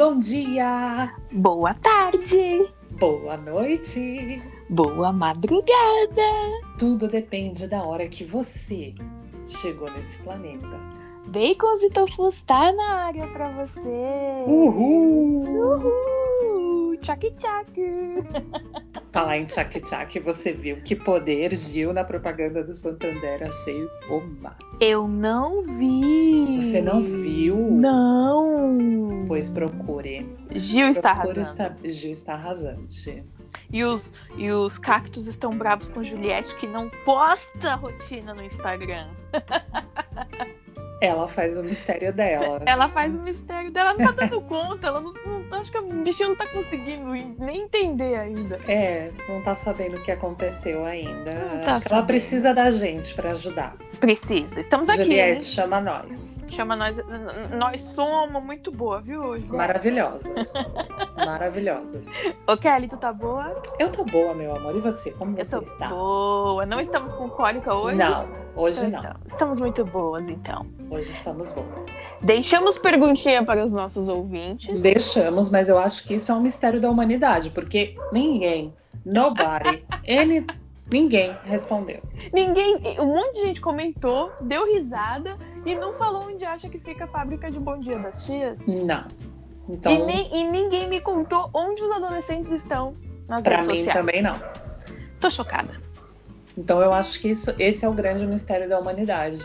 Bom dia! Boa tarde! Boa noite! Boa madrugada! Tudo depende da hora que você chegou nesse planeta. Bacons e Tofus tá na área pra você! Uhul! Uhul! Tchac tchac! Falar em tchac tchac, você viu que poder Gil na propaganda do Santander, achei o máximo. Eu não vi! Você não viu? Não! Pois procure. Gil está Procure arrasando. saber- Gil está arrasante. E os, e os cactos estão bravos com Juliette, que não posta rotina no Instagram. Ela faz o mistério dela. Ela faz o mistério dela, não tá dando conta, ela não, não- acho que a bichinha não tá conseguindo nem entender ainda. É, não tá sabendo o que aconteceu ainda. Não Acho tá que ela sabendo. precisa da gente pra ajudar. Precisa, estamos aqui. Juliette, né? chama nós. Chama nós. Nós somos muito boa, viu, Juliette? Maravilhosas. Maravilhosas. Ô, Kelly, tu tá boa? Eu tô boa, meu amor. E você? Como Eu você tô está? boa. Não estamos com cólica hoje? Não, hoje Então não. Estamos. estamos muito boas, então. Hoje estamos boas. Deixamos perguntinha para os nossos ouvintes. Deixamos, mas eu acho que isso é um mistério da humanidade, porque ninguém, nobody, ele, ninguém respondeu. Ninguém. Um monte de gente comentou, deu risada e não falou onde acha que fica a fábrica de Bom Dia das Tias. Não. Então, E, nem- e ninguém me contou onde os adolescentes estão nas pra redes mim sociais. também não. Tô chocada. Então eu acho que isso, esse é o grande mistério da humanidade.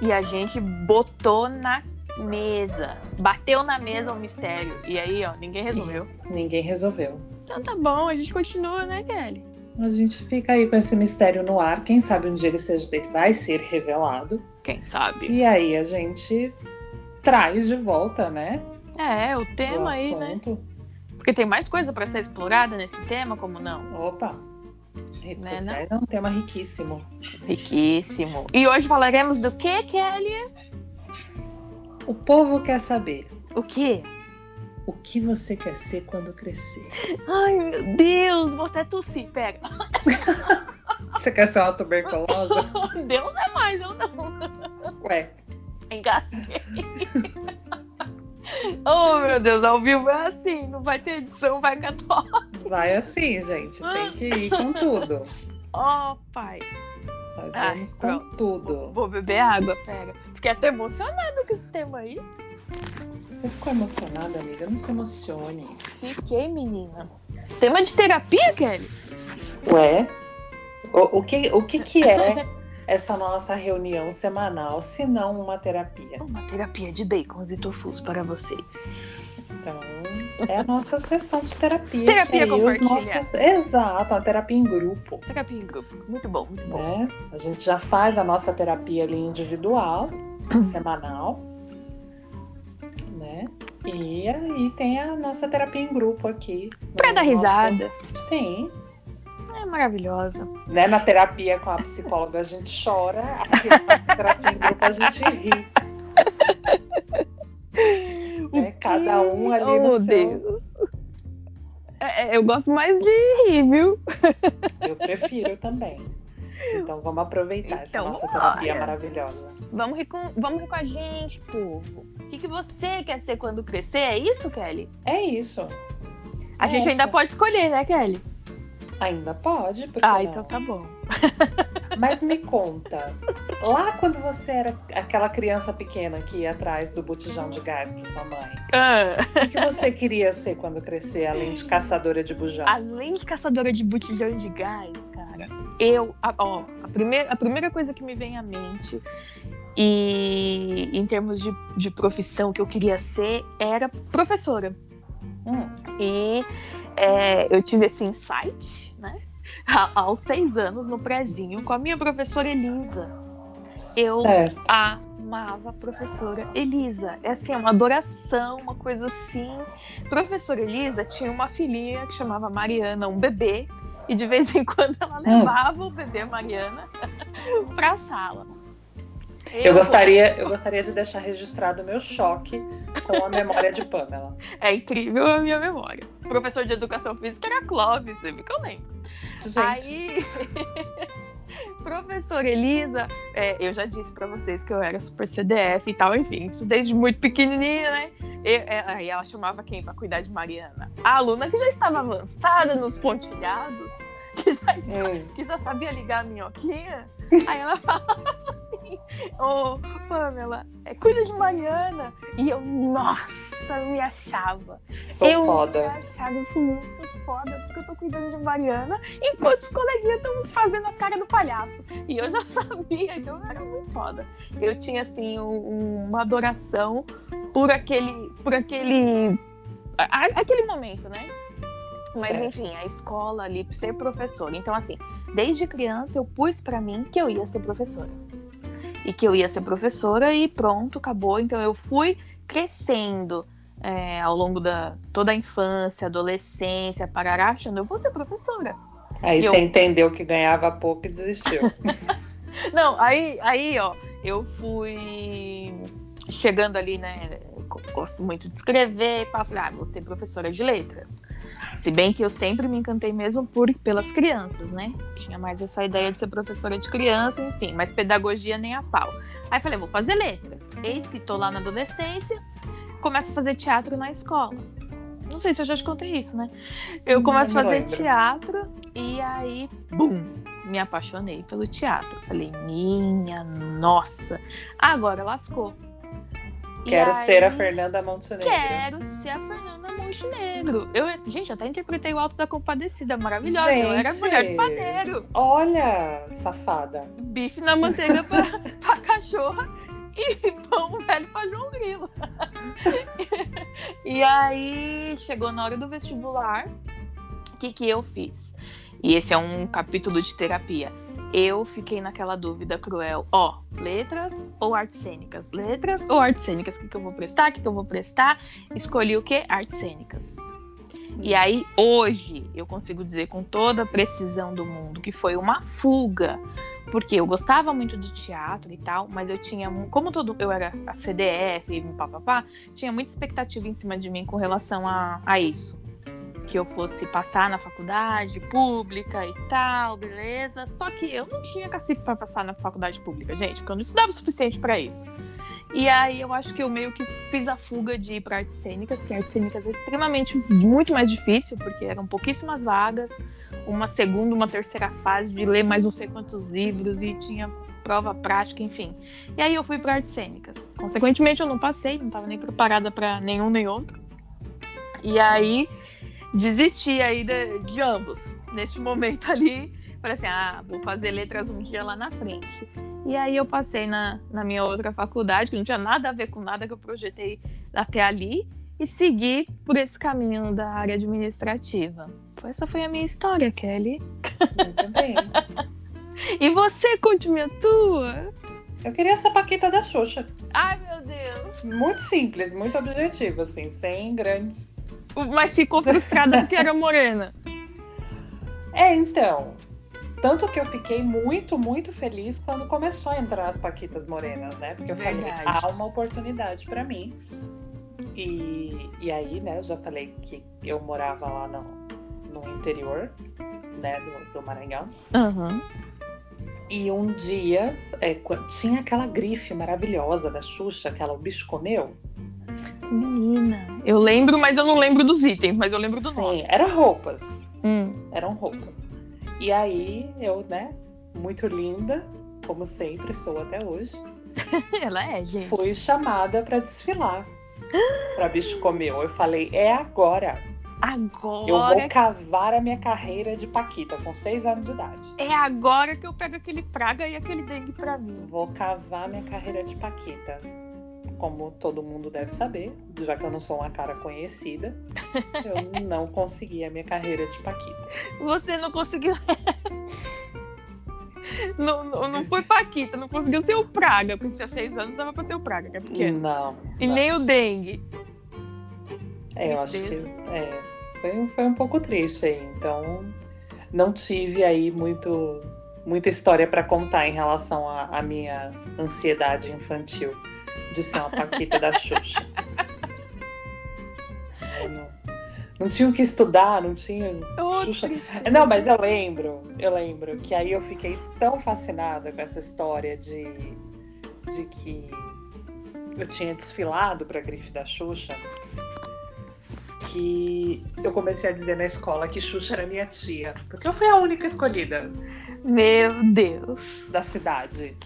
E a gente botou na mesa. Bateu na mesa o mistério. E aí, ó, ninguém resolveu. Ninguém resolveu. Então tá bom, a gente continua, né, Kelly? A gente fica aí com esse mistério no ar. Quem sabe um dia ele, seja, ele vai ser revelado. Quem sabe? E aí a gente traz de volta, né? É, o o tema aí, né? Porque tem mais coisa pra ser explorada nesse tema, como não? Opa! Redes Né, sociais é um tema riquíssimo. Riquíssimo. E hoje falaremos do que, Kelly? O povo quer saber O quê? o que você quer ser quando crescer. Ai, meu Deus, vou até tossir. Pega. Você quer ser uma tuberculosa? Deus é mais, eu não. Ué, Engasguei. oh, meu Deus, ao vivo é assim. Não vai ter edição, vai catar. vai assim, gente. Tem que ir com tudo. Oh, pai. Nós Ai, vamos com pronto. tudo. Vou beber água, pera. Fiquei até emocionada com esse tema aí. Você ficou emocionada, amiga? Não se emocione. Fiquei, menina. Tema de terapia, Kelly? Ué? O, o que, o que, que é essa nossa reunião semanal, se não uma terapia? Uma terapia de bacons e tofus para vocês. Então, é a nossa sessão de terapia. Terapia compartilhada. nossos... Exato, uma terapia em grupo. Terapia em grupo. Muito bom, muito bom. Né? A gente já faz a nossa terapia ali individual, semanal, né? E aí tem a nossa terapia em grupo aqui. no Pra dar nosso- risada. Sim. É maravilhosa. Né? Na terapia com a psicóloga a gente chora, aqui na terapia em grupo a gente ri. Né? Cada um ali oh, no seu. Deus. É, é, eu gosto mais de rir, viu? Eu prefiro também. Então vamos aproveitar essa Então, nossa terapia maravilhosa. Vamos rir, com, vamos rir com a gente, povo. O que, que você quer ser quando crescer? É isso, Kelly? É isso. A gente Essa. ainda pode escolher, né, Kelly? Ainda pode, porque Ah, não? então tá bom. Mas me conta, lá quando você era aquela criança pequena que ia atrás do botijão de gás para sua mãe, Ah, o que você queria ser quando crescer, além de caçadora de bujão? além de caçadora de botijão de gás, cara, eu. a- Ó, a primeira, a primeira coisa que me vem à mente, e em termos de, de profissão que eu queria ser, era professora. Hum, E é, eu tive esse insight, né? a- Aos seis anos, no prezinho, com a minha professora Elisa. Eu- certo. amava a professora Elisa. É assim, uma adoração, uma coisa assim. Professora Elisa tinha uma filhinha que chamava Mariana, um bebê, e de vez em quando ela levava o bebê Mariana para a sala. Eu gostaria, eu gostaria de deixar registrado o meu choque com a memória de Pamela. É incrível a minha memória. O professor de educação física era Clóvis, viu que eu lembro. Gente, Aí, professora Elisa, é, eu já disse pra vocês que eu era super CDF e tal, enfim, isso desde muito pequenininha, né? é, aí ela chamava quem para cuidar de Mariana? A aluna que já estava avançada nos pontilhados, que já, hum. que já sabia ligar a minhoquinha. Aí ela falava assim, ô oh, Pamela, é, cuida de Mariana. E eu, nossa, me achava. Sou eu foda. me achava, eu sou muito foda, porque eu tô cuidando de Mariana, enquanto os coleguinhas estão fazendo a cara do palhaço. E eu já sabia, então era muito foda. Eu tinha, assim, um, uma adoração por aquele, por aquele, aquele momento, né? Mas certo. enfim, a escola ali, ser professora. Então, assim, desde criança eu pus para mim que eu ia ser professora. E que eu ia ser professora e pronto, acabou. Então eu fui crescendo é, ao longo da toda a infância, adolescência, parará, achando eu vou ser professora. Aí e você eu... entendeu que ganhava pouco e desistiu. Não, aí, aí, ó, eu fui chegando ali, né? Gosto muito de escrever, falei, ah, vou ser professora de letras. Se bem que eu sempre me encantei mesmo por, pelas crianças, né? Tinha mais essa ideia de ser professora de criança, enfim, mas pedagogia nem a pau. Aí falei, vou fazer letras. Eis que tô lá na adolescência, começo a fazer teatro na escola. Não sei se eu já te contei isso, né? Eu começo a fazer lembro. teatro e aí, bum, me apaixonei pelo teatro. Falei, minha nossa, agora lascou. Quero aí, ser a Fernanda Montenegro. Quero ser a Fernanda Montenegro. Eu, gente, até interpretei o Alto da Compadecida, maravilhosa. Gente, eu era mulher de padeiro. Olha, safada. Bife na manteiga pra, pra cachorra e pão velho pra João Grilo. e aí, chegou na hora do vestibular, o que, que eu fiz? E esse é um capítulo de terapia eu fiquei naquela dúvida cruel. Ó, letras ou artes cênicas? Letras ou artes cênicas? O que, que eu vou prestar? O que, que eu vou prestar? Escolhi o que? Artes cênicas. E aí, hoje, eu consigo dizer com toda a precisão do mundo que foi uma fuga. Porque eu gostava muito de teatro e tal, mas eu tinha, como todo eu era a CDF, papapá, tinha muita expectativa em cima de mim com relação a, a isso que eu fosse passar na faculdade pública e tal, beleza. Só que eu não tinha cacife para passar na faculdade pública, gente, porque eu não estudava o suficiente para isso. E aí eu acho que eu meio que fiz a fuga de ir para artes cênicas, que artes cênicas é extremamente muito mais difícil, porque eram pouquíssimas vagas, uma segunda, uma terceira fase de ler mais não sei quantos livros e tinha prova prática, enfim. E aí eu fui para artes cênicas. Consequentemente eu não passei, não estava nem preparada para nenhum nem outro. E aí desisti aí de, de ambos. Neste momento ali, falei assim, ah, vou fazer letras um dia lá na frente. E aí eu passei na, na minha outra faculdade, que não tinha nada a ver com nada que eu projetei até ali, e segui por esse caminho da área administrativa. Essa foi a minha história, Kelly. Muito bem. e você, conte-me a tua. Eu queria essa paquita da Xuxa. Ai, meu Deus. Muito simples, muito objetivo, assim, sem grandes mas ficou frustrada porque era morena. É, então. Tanto que eu fiquei muito, muito feliz quando começou a entrar as Paquitas Morenas, né? Porque eu Verdade. falei, há uma oportunidade para mim. E, e aí, né, eu já falei que eu morava lá no, no interior, né, do, do Maranhão. Uhum. E um dia é, tinha aquela grife maravilhosa da Xuxa, aquela O Bicho Comeu. Menina, eu lembro, mas eu não lembro dos itens, mas eu lembro do Sim, nome. Sim, eram roupas. Hum. Eram roupas. E aí eu, né, muito linda, como sempre sou até hoje. Ela é, gente. Fui chamada para desfilar. para bicho comeu. Eu falei, é agora. Agora. Eu vou cavar a minha carreira de Paquita com seis anos de idade. É agora que eu pego aquele praga e aquele dengue pra mim. Vou cavar minha carreira de Paquita como todo mundo deve saber, já que eu não sou uma cara conhecida, eu não consegui a minha carreira de Paquita. Você não conseguiu. não, não, não foi Paquita, não conseguiu ser o Praga, porque se tinha seis anos dava pra ser o Praga, que é pequeno. Não. E não. nem o Dengue. É, eu acho que é, foi, foi um pouco triste aí. Então, não tive aí muito, muita história para contar em relação à minha ansiedade infantil de ser uma Paquita da Xuxa. Não, não tinha o que estudar, não tinha. Xuxa. Não, mas eu lembro, eu lembro que aí eu fiquei tão fascinada com essa história de, de que eu tinha desfilado para a grife da Xuxa que eu comecei a dizer na escola que Xuxa era minha tia, porque eu fui a única escolhida. Meu Deus. Da cidade.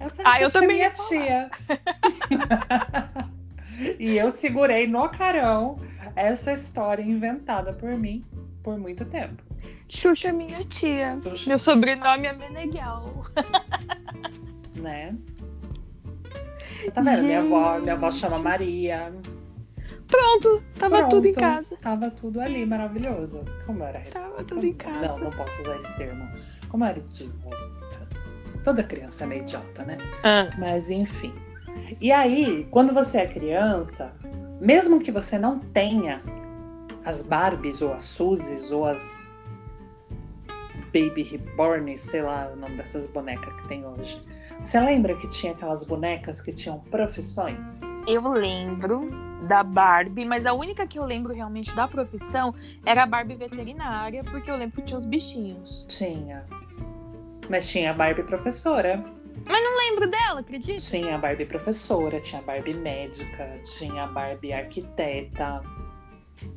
Eu falei, ah, eu também minha tia. e eu segurei no carão essa história inventada por mim por muito tempo. Xuxa é minha tia. Xuxa. Meu sobrenome é Meneghel. né? Tá vendo? Minha avó, minha avó chama Maria. Pronto, tava Pronto, tudo em casa. Tava tudo ali, maravilhoso. Como era? Tava tudo em casa. Não, não posso usar esse termo. Como era idiota. Toda criança é meio idiota, né? Ah. Mas enfim. E aí, quando você é criança, mesmo que você não tenha as Barbies ou as Suzes ou as Baby Reborn, sei lá o nome dessas bonecas que tem hoje. Você lembra que tinha aquelas bonecas que tinham profissões? Eu lembro da Barbie, mas a única que eu lembro realmente da profissão era a Barbie veterinária, porque eu lembro que tinha os bichinhos. Tinha. Mas tinha a Barbie professora. Mas não lembro dela, acredita? Tinha a Barbie professora, tinha a Barbie médica, tinha a Barbie arquiteta.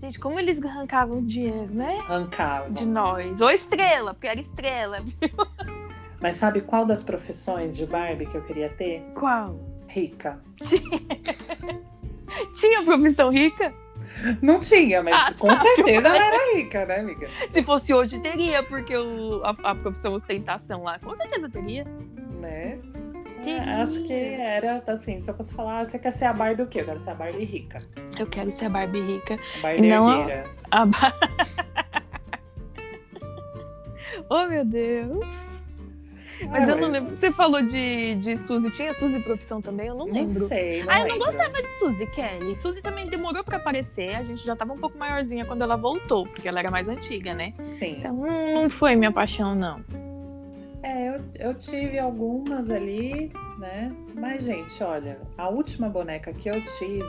Gente, como eles arrancavam dinheiro, né? Arrancavam. De nós. Ou estrela, porque era estrela, viu? Mas sabe qual das profissões de Barbie que eu queria ter? Qual? Rica. Tinha profissão rica? Não tinha, mas ah, com tá, certeza ela era rica, né, amiga? Se fosse hoje, teria, porque o, a, a profissão ostentação lá, com certeza teria. Né? É, acho que era assim, se eu fosse falar, você quer ser a Barbie o quê? Eu quero ser a Barbie rica. Eu quero ser a Barbie rica. A Barbie não herdeira. A... a... oh, meu Deus. Mas ah, eu não lembro. Você falou de, de Suzy. Tinha Suzy profissão também? Eu não lembro. Não sei. Não ah, eu não gostava de Suzy, Kelly. Suzy também demorou pra aparecer. A gente já tava um pouco maiorzinha quando ela voltou, porque ela era mais antiga, né? Sim. Então não foi minha paixão, não. É, eu, eu tive algumas ali, né? Mas, gente, olha, a última boneca que eu tive,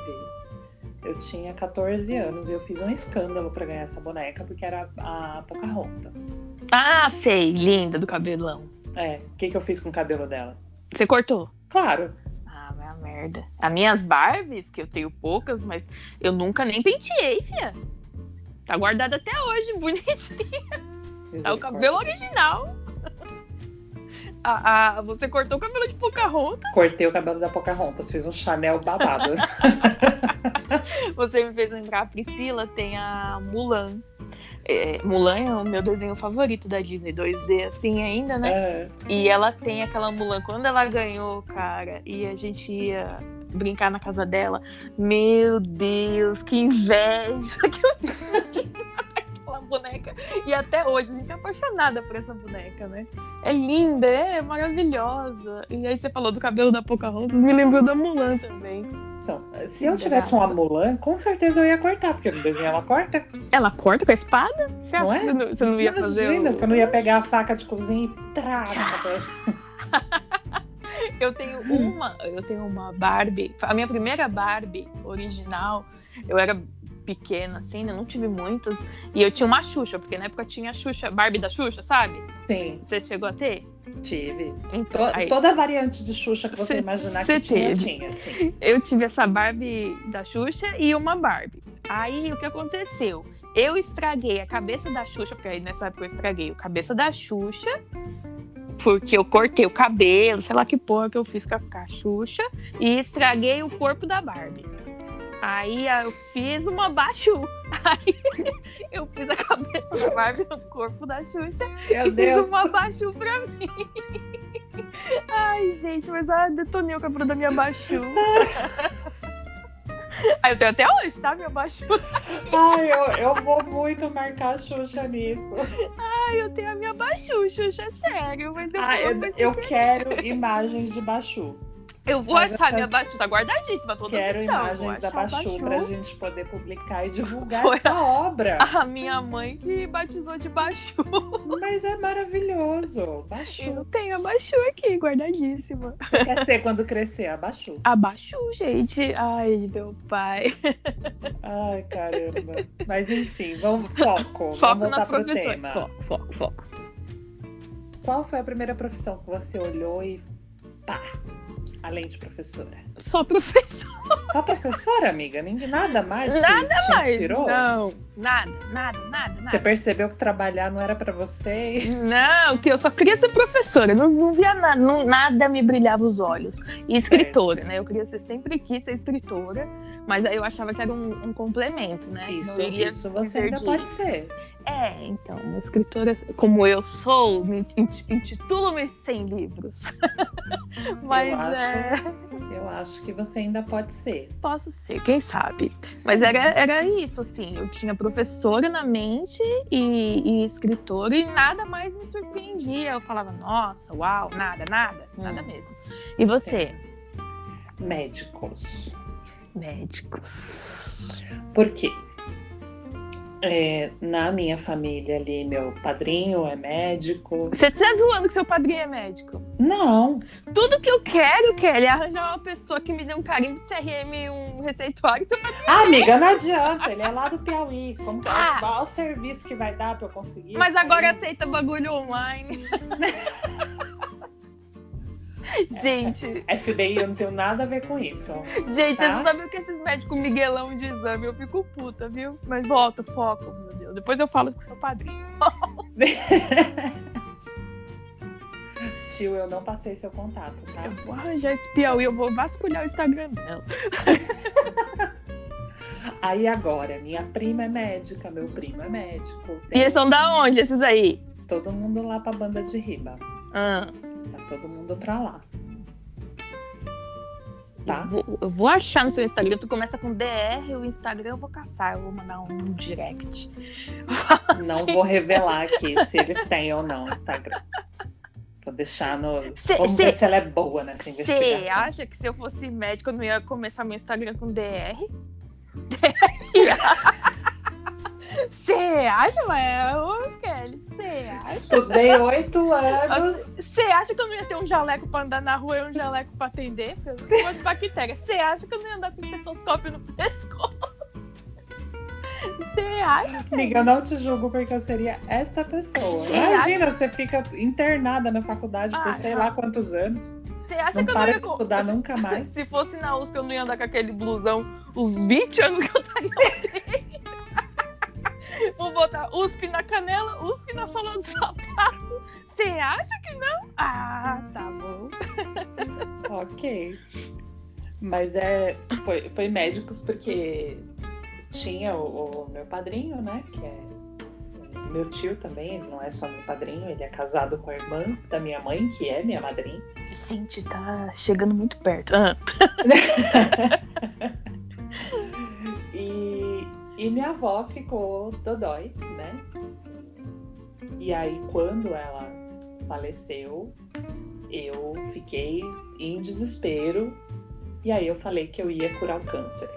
eu tinha 14 anos e eu fiz um escândalo para ganhar essa boneca, porque era a Pocahontas. Ah, sei, linda, do cabelão. É, o que, que eu fiz com o cabelo dela? Você cortou? Claro. Ah, minha merda. As minhas Barbies, que eu tenho poucas, mas eu nunca nem penteei, fia. Tá guardada até hoje, bonitinha. É o cabelo original. Ah, ah, você cortou o cabelo de Pocahontas? Cortei o cabelo da Pocahontas, fiz um Chanel babado. você me fez lembrar, a Priscila tem a Mulan. É, Mulan é o meu desenho favorito da Disney 2D, assim, ainda, né? É. E ela tem aquela Mulan, quando ela ganhou, cara, e a gente ia brincar na casa dela, meu Deus, que inveja que eu tinha boneca. E até hoje, a gente é apaixonada por essa boneca, né? É linda, é maravilhosa. E aí você falou do cabelo da Pocahontas, me lembrou da Mulan também. Então, se eu tivesse uma Mulan, com certeza eu ia cortar, porque no desenho ela corta. Ela corta com a espada? Você não é? que você não ia Imagina, fazer? Imagina, que eu não ia pegar a faca de cozinha e trá na cabeça. eu tenho uma, eu tenho uma Barbie. A minha primeira Barbie original, eu era pequena, assim, né? Não tive muitas. E eu tinha uma Xuxa, porque na época tinha a Xuxa, Barbie da Xuxa, sabe? Sim. Você chegou a ter? Tive. Então, to, aí, toda a variante de Xuxa que você cê, imaginar que tinha, tinha. Sim. Eu tive essa Barbie da Xuxa e uma Barbie. Aí o que aconteceu? Eu estraguei a cabeça da Xuxa, porque aí nessa época eu estraguei a cabeça da Xuxa, porque eu cortei o cabelo, sei lá que porra que eu fiz com a Xuxa, e estraguei o corpo da Barbie. Aí eu fiz uma baixu. Aí eu fiz a cabeça da Barbie no corpo da Xuxa Meu e Deus. fiz uma baixu pra mim. Ai, gente, mas ah, detonei o cabelo da minha baixu. Aí eu tenho até hoje, tá? Minha baixu tá Ai, eu, eu vou muito marcar a Xuxa nisso. Ai, eu tenho a minha baixu, Xuxa, é sério. Mas eu, Ai, eu, eu quero imagens de baixu. Eu vou Mas achar minha Baixu, tá guardadíssima toda Quero questão. imagens da Baixu pra gente poder publicar e divulgar Foi essa obra. A minha mãe que batizou de Baixu. Mas é maravilhoso. Baixu. Eu tenho a Baixu aqui, guardadíssima. Você quer ser quando crescer? A Baixu. A Baixu, gente. Ai, meu pai. Ai, caramba. Mas enfim, vamos foco. Foco vamos voltar nas pro tema. Foco, foco, foco. Qual foi a primeira profissão que você olhou e pá, além de professora? Só professora. Só professora, amiga? Ninguém, nada mais nada te, te mais. inspirou? Não, nada, nada, nada, nada. Você percebeu que trabalhar não era para você? Não, que eu só queria ser professora. Não, não via nada, não, nada me brilhava os olhos. E escritora, né? Eu queria ser, sempre quis ser escritora, mas aí eu achava que era um, um complemento, né? Isso, isso você ainda pode ser. É, então, uma escritora como eu sou, me intitulo-me sem livros. Mas eu acho, é. Eu acho que você ainda pode ser. Posso ser, quem sabe. Sim. Mas era, era isso, assim. Eu tinha professora na mente e, e, escritora, e nada mais me surpreendia. Eu falava, nossa, uau, nada, nada, hum. nada mesmo. E você? É. Médicos. Médicos. Por quê? É, na minha família ali, meu padrinho é médico. Você tá zoando que seu padrinho é médico? Não. Tudo que eu quero, Kelly, é arranjar uma pessoa que me dê um carimbo de CRM, um receituário. Seu padrinho ah, é amiga, não adianta. Ele é lá do Piauí. Como que, ah. Qual o serviço que vai dar pra eu conseguir? Mas agora aceita bagulho online. Gente. FBI, eu não tenho nada a ver com isso. Gente, tá? vocês não sabem o que esses médicos miguelão de exame. Eu fico puta, viu? Mas volta, foco, meu Deus. Depois eu falo com seu padrinho. Tio, eu não passei seu contato, tá? Eu vou arranjar esse Piauí, eu vou vasculhar o Instagram dela. Aí agora, minha prima é médica, meu primo é médico. E eles são da onde, esses aí? Todo mundo lá pra banda de riba. Ah todo mundo pra lá. Tá? Eu, vou, eu vou achar no seu Instagram. Tu começa com DR, o Instagram eu vou caçar, eu vou mandar um direct. Não vou revelar aqui se eles têm ou não Instagram. Vou deixar no. Cê, Vamos cê, ver se ela é boa nessa investigação. Você acha que se eu fosse médico eu não ia começar meu Instagram com DR? DR. Você acha, mas Ô, Kelly, você acha? Estudei oito anos. Você acha que eu não ia ter um jaleco pra andar na rua e um jaleco pra atender? Porque eu de bactéria. Você acha que eu não ia andar com estetoscópio no pescoço? Você acha? Que... Amiga, eu não te julgo porque eu seria esta pessoa. Cê Imagina, acha... você fica internada na faculdade ah, por sei não. lá quantos anos. Você acha não que eu não ia estudar nunca mais? Se fosse na USP, eu não ia andar com aquele blusão os 20 anos que eu estaria botar USP na canela, USP na sola do sapato. Você acha que não? Ah, tá bom. ok. Mas é, foi, foi médicos porque tinha o, o, meu padrinho, né? Que é meu tio também, ele não é só meu padrinho, ele é casado com a irmã da minha mãe, que é minha madrinha. Gente, tá chegando muito perto. Ah. E minha avó ficou dodói, né? E aí, quando ela faleceu, eu fiquei em desespero. E aí, eu falei que eu ia curar o câncer.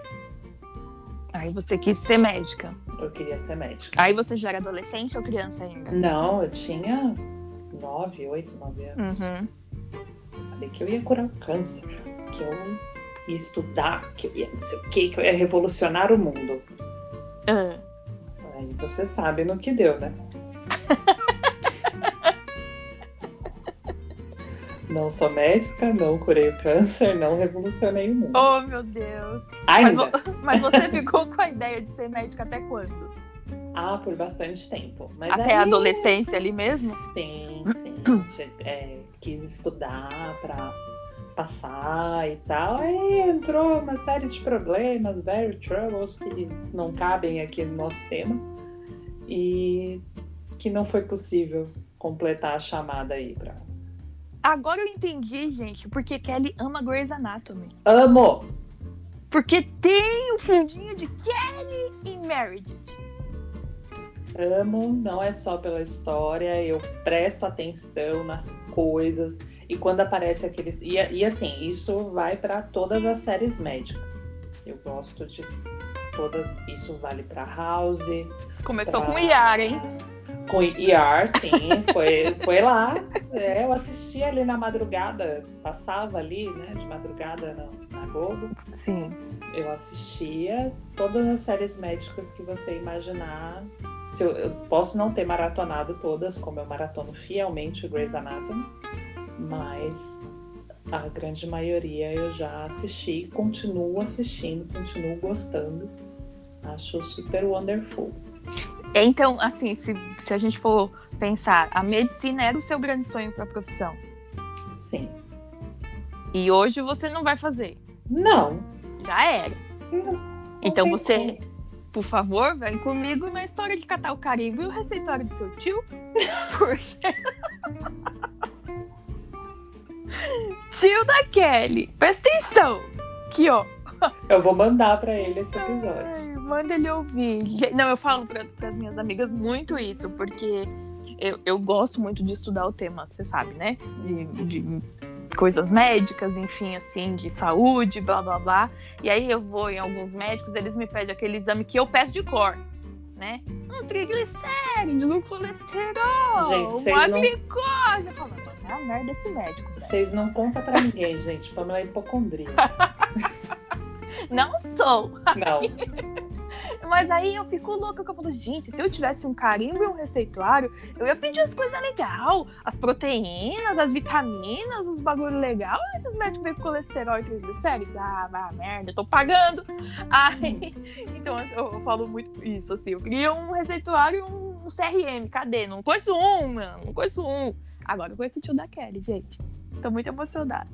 Aí você quis ser médica? Eu queria ser médica. Aí você já era adolescente ou criança ainda? Não, eu tinha nove, oito, nove anos. Uhum. Falei que eu ia curar o câncer, que eu ia estudar, que eu ia não sei o que, que eu ia revolucionar o mundo. Ah. Aí você sabe no que deu, né? não sou médica, não curei o câncer, não revolucionei o mundo. Oh, meu Deus. Mas, mas, você ficou com a ideia de ser médica até quando? Ah, por bastante tempo. Mas até aí... a adolescência ali mesmo? Sim, sim. é, quis estudar para passar e tal. Aí entrou uma série de problemas, very troubles, que não cabem aqui no nosso tema. E que não foi possível completar a chamada aí pra. Agora eu entendi, gente, porque Kelly ama Grey's Anatomy. Amo! Porque tem o um fundinho de Kelly e Meredith. Amo, não é só pela história, eu presto atenção nas coisas e quando aparece aquele. E, e assim, isso vai para todas as séries médicas. Eu gosto de todas. Isso vale para House. Começou pra... com IAR, hein? Com IAR, sim, foi, foi lá. É, eu assisti ali na madrugada, passava ali, né, de madrugada na, na Globo. Sim. Eu assistia todas as séries médicas que você imaginar. Se eu, eu posso não ter maratonado todas, como eu maratono fielmente o Grey's Anatomy mas a grande maioria eu já assisti, continuo assistindo, continuo gostando. Acho super wonderful. Então, assim, se, se a gente for pensar, a medicina era o seu grande sonho para a profissão? Sim. E hoje você não vai fazer? Não. Já era. Não, então você, como. por favor, vem comigo na história de catar o carimbo e o receituário do seu tio. Porque. Tio da Kelly, presta atenção. Aqui, ó. Eu vou mandar para ele esse episódio. Ai, manda ele ouvir. Não, eu falo para as minhas amigas muito isso, porque eu, eu gosto muito de estudar o tema, você sabe, né? De, de coisas médicas, enfim, assim, de saúde, blá blá blá. E aí eu vou em alguns médicos, eles me pedem aquele exame que eu peço de cor, né? Um triglicérides, um colesterol, gente, uma não... glicose. Eu falo, é a merda esse médico. Vocês não contam pra ninguém, gente. Pamela é hipocondríaca. não sou. Não. Mas aí eu fico louca, que eu falo, gente, se eu tivesse um carimbo e um receituário, eu ia pedir as coisas legais, as proteínas, as vitaminas, os bagulho legal. Esses médicos veem colesterol e triglicérides, ah, vai merda, eu tô pagando. Aí, então eu, eu, falo muito isso, assim, eu queria um receituário e um, um CRM, cadê? Não conheço um, mano, não conheço um. Agora eu conheço o tio da Kelly, gente. Tô muito emocionada.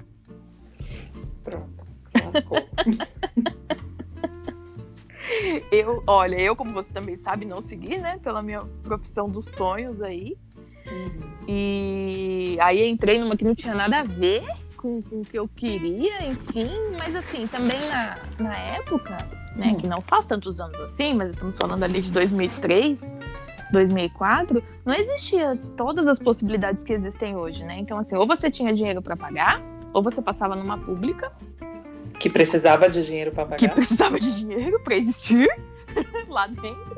Pronto, eu, olha, eu, como você também sabe, não segui, né? Pela minha profissão dos sonhos aí. Uhum. E aí entrei numa que não tinha nada a ver com, com o que eu queria, enfim. Mas assim, também na, na época, né? Uhum. Que não faz tantos anos assim, mas estamos falando ali de 2003, 2004, não existia todas as possibilidades que existem hoje, né? Então, assim, ou você tinha dinheiro para pagar, ou você passava numa pública, que precisava de dinheiro para pagar. Que precisava de dinheiro para existir lá dentro.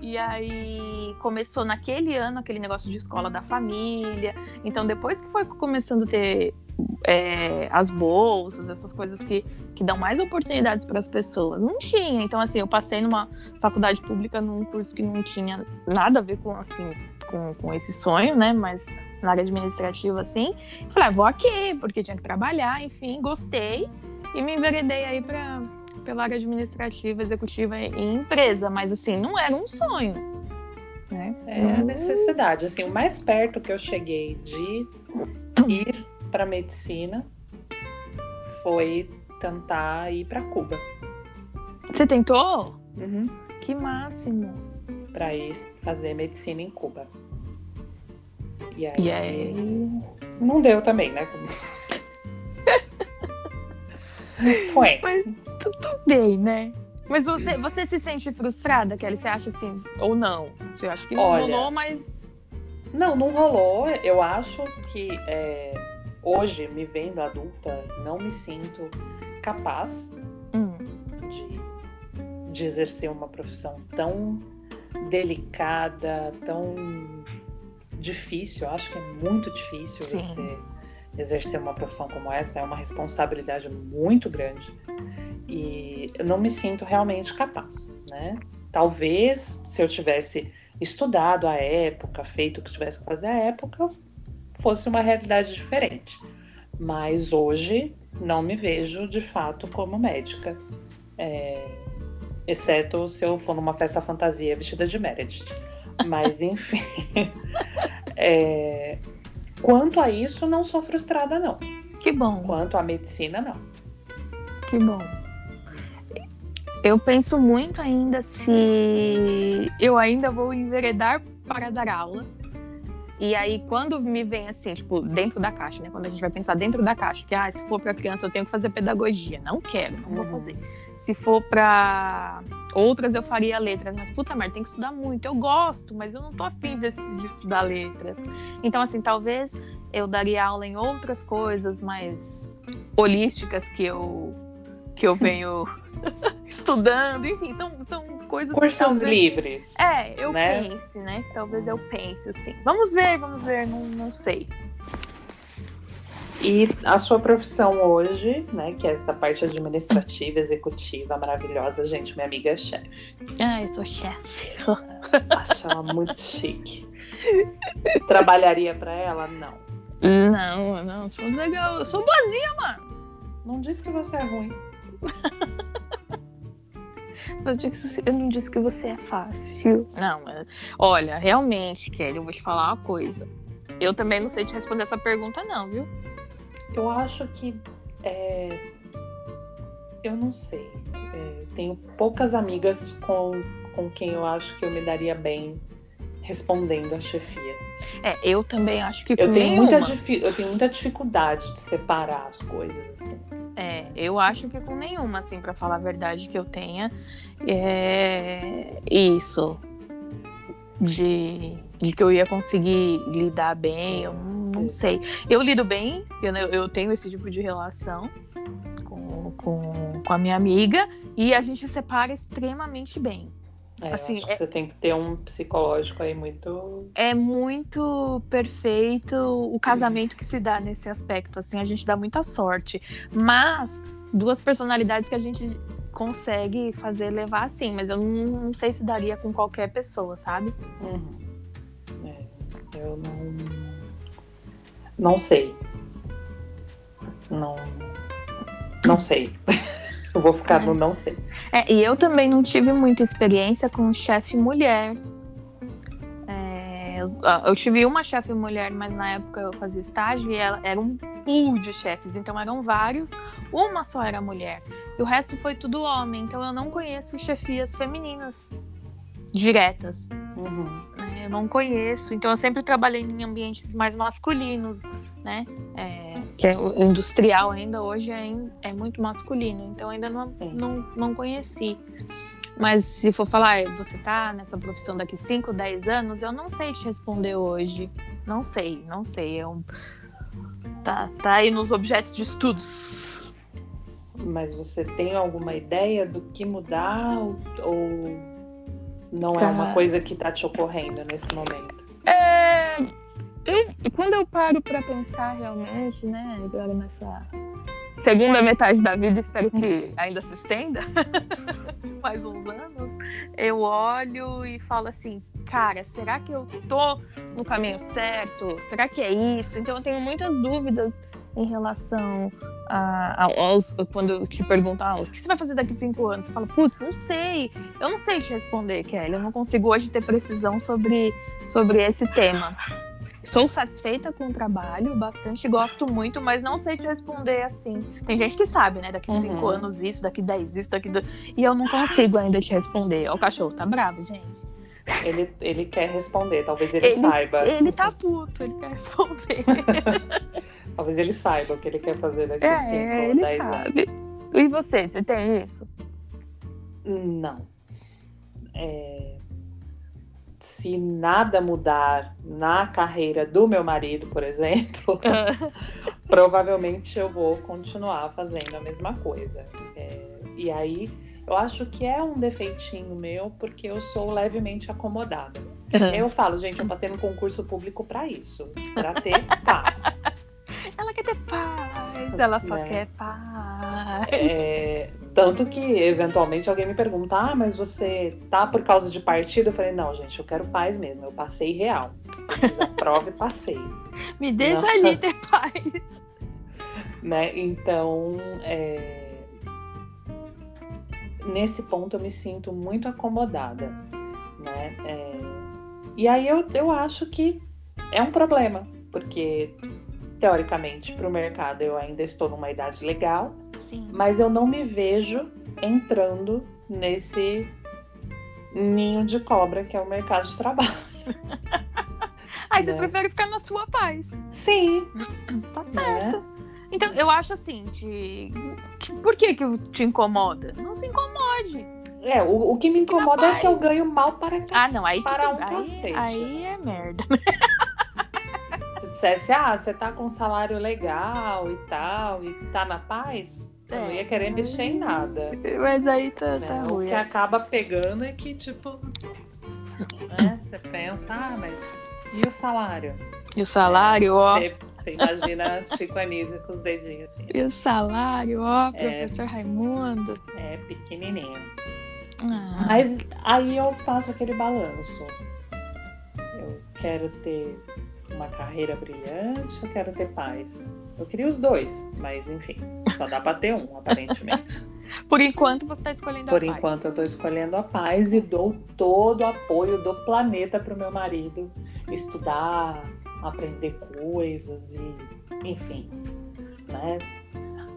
E aí começou naquele ano aquele negócio de escola da família. Então, depois que foi começando a ter é, as bolsas, essas coisas que, que dão mais oportunidades para as pessoas, não tinha. Então, assim, eu passei numa faculdade pública num curso que não tinha nada a ver com, assim, com, com esse sonho, né? Mas na área administrativa, assim. Falei, ah, vou aqui, porque tinha que trabalhar, enfim, gostei. E me enveredei aí para pela área administrativa, executiva em empresa, mas assim, não era um sonho. Né? É a necessidade. Assim, o mais perto que eu cheguei de ir para medicina foi tentar ir para Cuba. Você tentou? Uhum. Que máximo! Para ir fazer medicina em Cuba. E aí, e aí... não deu também, né? Foi. Mas tudo bem, né? Mas você, você se sente frustrada, Kelly? Você acha assim, ou não? Você acha que não Olha, rolou, mas. Não, não rolou. Eu acho que é, hoje, me vendo adulta, não me sinto capaz hum. de, de exercer uma profissão tão delicada, tão difícil. Eu acho que é muito difícil Sim. você exercer uma profissão como essa é uma responsabilidade muito grande e eu não me sinto realmente capaz, né? Talvez se eu tivesse estudado a época, feito o que tivesse que fazer à época, fosse uma realidade diferente. Mas hoje não me vejo de fato como médica, é, exceto se eu for numa festa fantasia vestida de Meredith. Mas enfim, é, Quanto a isso, não sou frustrada, não. Que bom. Quanto à medicina, não. Que bom. Eu penso muito ainda se eu ainda vou enveredar para dar aula. E aí, quando me vem assim, tipo, dentro da caixa, né? Quando a gente vai pensar dentro da caixa, que ah, se for para criança eu tenho que fazer pedagogia. Não quero, não vou uhum. fazer. Se for para outras eu faria letras, mas puta merda, tem que estudar muito. Eu gosto, mas eu não tô afim de, de estudar letras. Então, assim, talvez eu daria aula em outras coisas mais holísticas que eu que eu venho estudando, enfim, são, são coisas cursos talvez... livres. É, eu né? pense, né? Talvez eu pense assim. Vamos ver, vamos ver, não, não sei. E a sua profissão hoje, né, que é essa parte administrativa, executiva, maravilhosa, gente, minha amiga é chefe. Ah, eu sou chefe. Acho ela muito chique. Trabalharia para ela? Não. Não, não, sou legal. Eu sou boazinha, mano. Não disse que você é ruim. Eu não disse que você é fácil. Não, mas, olha, realmente, Kelly, eu vou te falar uma coisa. Eu também não sei te responder essa pergunta, não, viu? Eu acho que. É... Eu não sei. É, tenho poucas amigas com, com quem eu acho que eu me daria bem respondendo a chefia. É, eu também acho que eu tenho muita eu tenho muita dificuldade de separar as coisas assim. É, eu acho que com nenhuma, assim, para falar a verdade que eu tenha, é isso de, de que eu ia conseguir lidar bem, eu não, não sei. Eu lido bem, eu, eu tenho esse tipo de relação com, com, com a minha amiga e a gente separa extremamente bem. É, assim, é, você tem que ter um psicológico aí muito. É muito perfeito o casamento que se dá nesse aspecto. Assim, a gente dá muita sorte. Mas duas personalidades que a gente consegue fazer levar assim, mas eu não, não sei se daria com qualquer pessoa, sabe? Uhum. Eu não. Não sei. Não. Não sei. Eu vou ficar é. no não sei. É, e eu também não tive muita experiência com chefe mulher. É, eu, eu, tive uma chefe mulher, mas na época eu fazia estágio e ela era um pool de chefes, então eram vários, uma só era mulher. E o resto foi tudo homem, então eu não conheço chefias femininas diretas. Uhum. Eu não conheço, então eu sempre trabalhei em ambientes mais masculinos, né? É, que é industrial ainda hoje é, é muito masculino, então ainda não, não, não conheci. Mas se for falar, você tá nessa profissão daqui 5, 10 anos, eu não sei te responder hoje. Não sei, não sei. Eu... Tá, tá aí nos objetos de estudos. Mas você tem alguma ideia do que mudar ou não é uma coisa que tá te ocorrendo nesse momento? É eu, quando eu paro para pensar realmente, né, agora nessa segunda metade da vida, espero que ainda se estenda mais uns anos, eu olho e falo assim, cara, será que eu tô no caminho certo? Será que é isso? Então eu tenho muitas dúvidas em relação a, a, aos, quando te perguntam ah, o que você vai fazer daqui cinco anos, você fala, putz, não sei, eu não sei te responder, Kelly, eu não consigo hoje ter precisão sobre, sobre esse tema. Sou satisfeita com o trabalho, bastante, gosto muito, mas não sei te responder assim. Tem gente que sabe, né? Daqui uhum. cinco anos isso, daqui dez isso, daqui. Do... E eu não consigo ainda te responder. O cachorro tá bravo, gente. Ele, ele quer responder, talvez ele, ele saiba. Ele tá puto, ele quer responder. talvez ele saiba o que ele quer fazer daqui é, cinco ou dez sabe. anos. E você, você tem isso? Não. É se nada mudar na carreira do meu marido, por exemplo, provavelmente eu vou continuar fazendo a mesma coisa. É, e aí eu acho que é um defeitinho meu, porque eu sou levemente acomodada. Uhum. Eu falo, gente, eu passei no concurso público para isso, para ter paz. Ela quer ter paz, ela só né? quer paz. É, tanto que, eventualmente, alguém me pergunta: ah, mas você tá por causa de partido? Eu falei: não, gente, eu quero paz mesmo. Eu passei real. Fiz a prova e passei. Me deixa não. ali ter paz. Né? Então, é... nesse ponto eu me sinto muito acomodada. Né? É... E aí eu, eu acho que é um problema, porque teoricamente para o mercado eu ainda estou numa idade legal Sim. Mas eu não me vejo entrando nesse ninho de cobra que é o mercado de trabalho. Aí né? você prefere ficar na sua paz. Sim. Tá né? certo. Né? Então, eu acho assim, te... por que que te incomoda? Não se incomode. É, o, o que me incomoda é que eu ganho mal para Ah, não, aí para um aí, aí é merda. Se dissesse, ah, você tá com um salário legal e tal, e tá na paz, eu não ia querer mexer em nada. Mas aí tá, né? tá ruim. O que acaba pegando é que, tipo, né? você pensa, ah, mas e o salário? E o salário, é, ó. Você, você imagina Chico Anísio com os dedinhos assim. E o salário, ó, é, professor Raimundo. É, pequenininho. Ah. Mas aí eu faço aquele balanço. Eu quero ter uma carreira brilhante, eu quero ter paz. Eu queria os dois, mas enfim, só dá para ter um, aparentemente. Por enquanto você está escolhendo Por a paz. Por enquanto eu estou escolhendo a paz e dou todo o apoio do planeta para o meu marido estudar, aprender coisas e, enfim, né?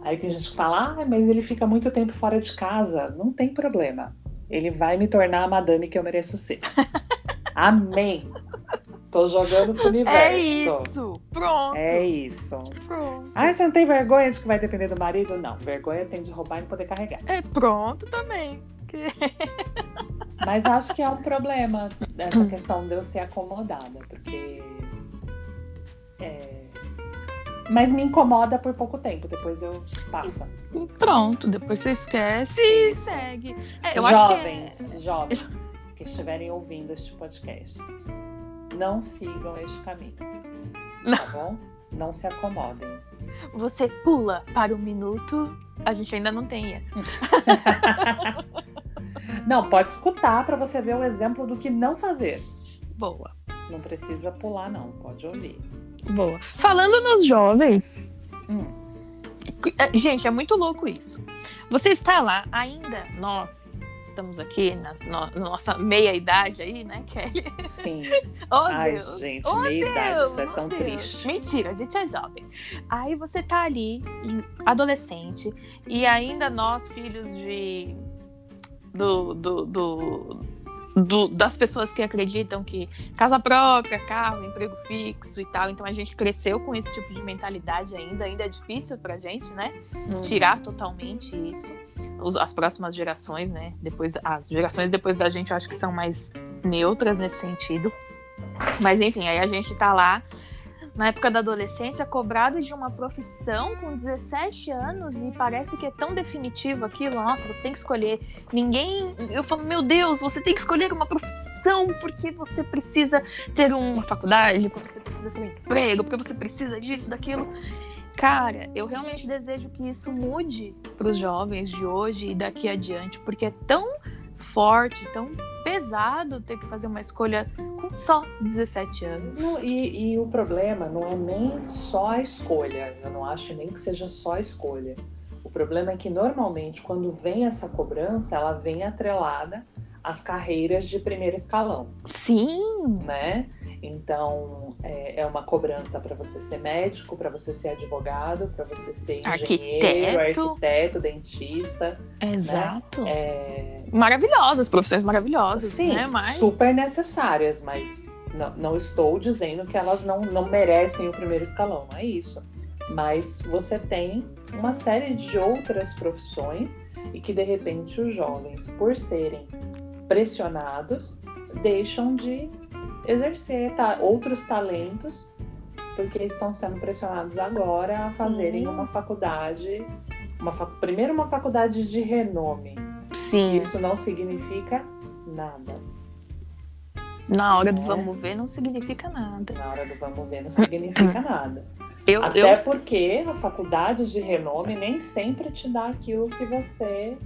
Aí tem gente que fala, ah, mas ele fica muito tempo fora de casa. Não tem problema. Ele vai me tornar a madame que eu mereço ser. Amém. Tô jogando pro universo. É isso. Pronto. É isso. Pronto. Ah, você não tem vergonha de que vai depender do marido? Não. Vergonha tem de roubar e não poder carregar. É pronto também. Mas acho que é um problema essa questão de eu ser acomodada, porque. É... Mas me incomoda por pouco tempo, depois eu passa. Pronto, depois você esquece e segue. É, jovens, que é... jovens que estiverem ouvindo este podcast, não sigam este caminho. Tá bom? Não se acomodem. Você pula para o minuto. A gente ainda não tem essa. não, pode escutar para você ver o exemplo do que não fazer. Boa. Não precisa pular, não. Pode ouvir. Boa. Falando nos jovens. Hum. Gente, é muito louco isso. Você está lá, ainda nós estamos aqui nas, no, nossa meia-idade aí, né, Kelly? Sim. oh, Ai, Deus. gente, oh, meia-idade, isso é oh, tão Deus. triste. Mentira, a gente é jovem. Aí você tá ali, adolescente, e ainda nós, filhos de. Do, do, do, do, das pessoas que acreditam que casa própria, carro, emprego fixo e tal. Então a gente cresceu com esse tipo de mentalidade ainda. Ainda é difícil pra gente, né? Uhum. Tirar totalmente isso. Os, as próximas gerações, né? Depois, as gerações depois da gente, eu acho que são mais neutras nesse sentido. Mas enfim, aí a gente tá lá na época da adolescência, cobrado de uma profissão com 17 anos e parece que é tão definitivo aquilo. Nossa, você tem que escolher. Ninguém. Eu falo, meu Deus, você tem que escolher uma profissão porque você precisa ter uma faculdade, porque você precisa ter um emprego, porque você precisa disso, daquilo. Cara, eu realmente desejo que isso mude para os jovens de hoje e daqui adiante, porque é tão forte, tão pesado ter que fazer uma escolha com só 17 anos. Não, e, e, o problema não é nem só a escolha, eu não acho nem que seja só a escolha. O problema é que normalmente quando vem essa cobrança, ela vem atrelada às carreiras de primeiro escalão. Sim! Né? Então, é, é uma cobrança para você ser médico, para você ser advogado, para você ser engenheiro, arquiteto, arquiteto dentista. Né? Exato. Né? É... Maravilhosas, profissões maravilhosas, Sim, né? Mas... super necessárias, mas não, não estou dizendo que elas não, não merecem o primeiro escalão, não é isso. Mas você tem uma série de outras profissões e que, de repente, os jovens, por serem pressionados, deixam de exercer outros talentos, porque estão sendo pressionados agora a fazerem uma faculdade, uma primeiro uma faculdade de renome. Sim. isso não significa nada. Na hora do é? vamos ver não significa nada. Na hora do vamos ver não significa nada. Eu, Até eu... porque a faculdade de renome nem sempre te dá aquilo que você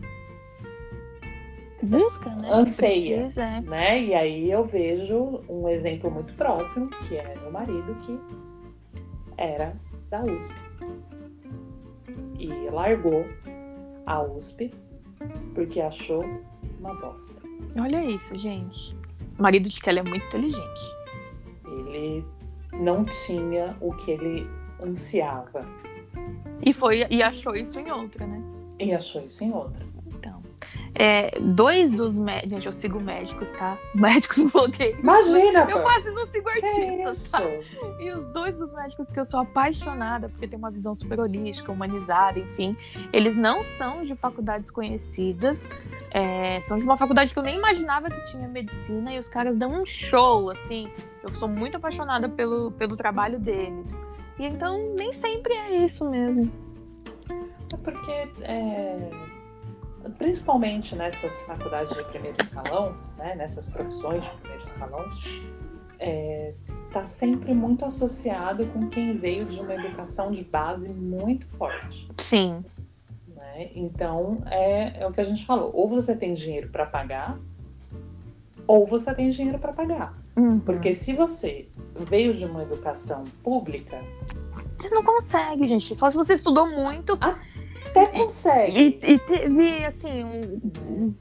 busca, né? Anseia, precisa, é. né? E aí eu vejo um exemplo muito próximo, que é meu marido, que era da USP. E largou a USP porque achou uma bosta. Olha isso, gente. O marido de Kelly é muito inteligente. Ele não tinha o que ele ansiava. E foi e achou isso em outra, né? E achou isso em outra. É, dois dos médicos, eu sigo médicos, tá? Médicos blogueiros. Imagina, Eu quase não sigo artistas, tá? E os dois dos médicos que eu sou apaixonada, porque tem uma visão super holística, humanizada, enfim, eles não são de faculdades conhecidas, é, são de uma faculdade que eu nem imaginava que tinha medicina, e os caras dão um show, assim. Eu sou muito apaixonada pelo, pelo trabalho deles. E então nem sempre é isso mesmo. É porque é principalmente nessas faculdades de primeiro escalão, né, nessas profissões de primeiro escalão, está é, tá sempre muito associado com quem veio de uma educação de base muito forte. Sim. Né? Então, é, é o que a gente falou: ou você tem dinheiro para pagar, ou você tem dinheiro para pagar. Uhum. Porque se você veio de uma educação pública. Você não consegue, gente. Só se você estudou muito. Até consegue. E, e teve, assim, um,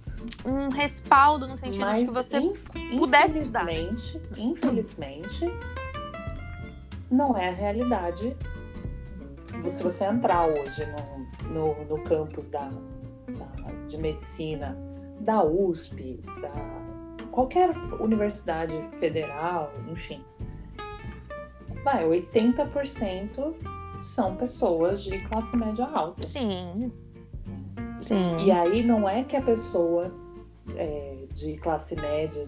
um, respaldo no sentido Mas, de que você inf pudesse. Infelizmente, infelizmente, não é a realidade. Se você entrar hoje no, no, no campus da, da, de medicina da USP, da qualquer universidade federal, enfim, vai, 80% são pessoas de classe média alta. Sim. Sim. E aí não é que a pessoa é, de classe média,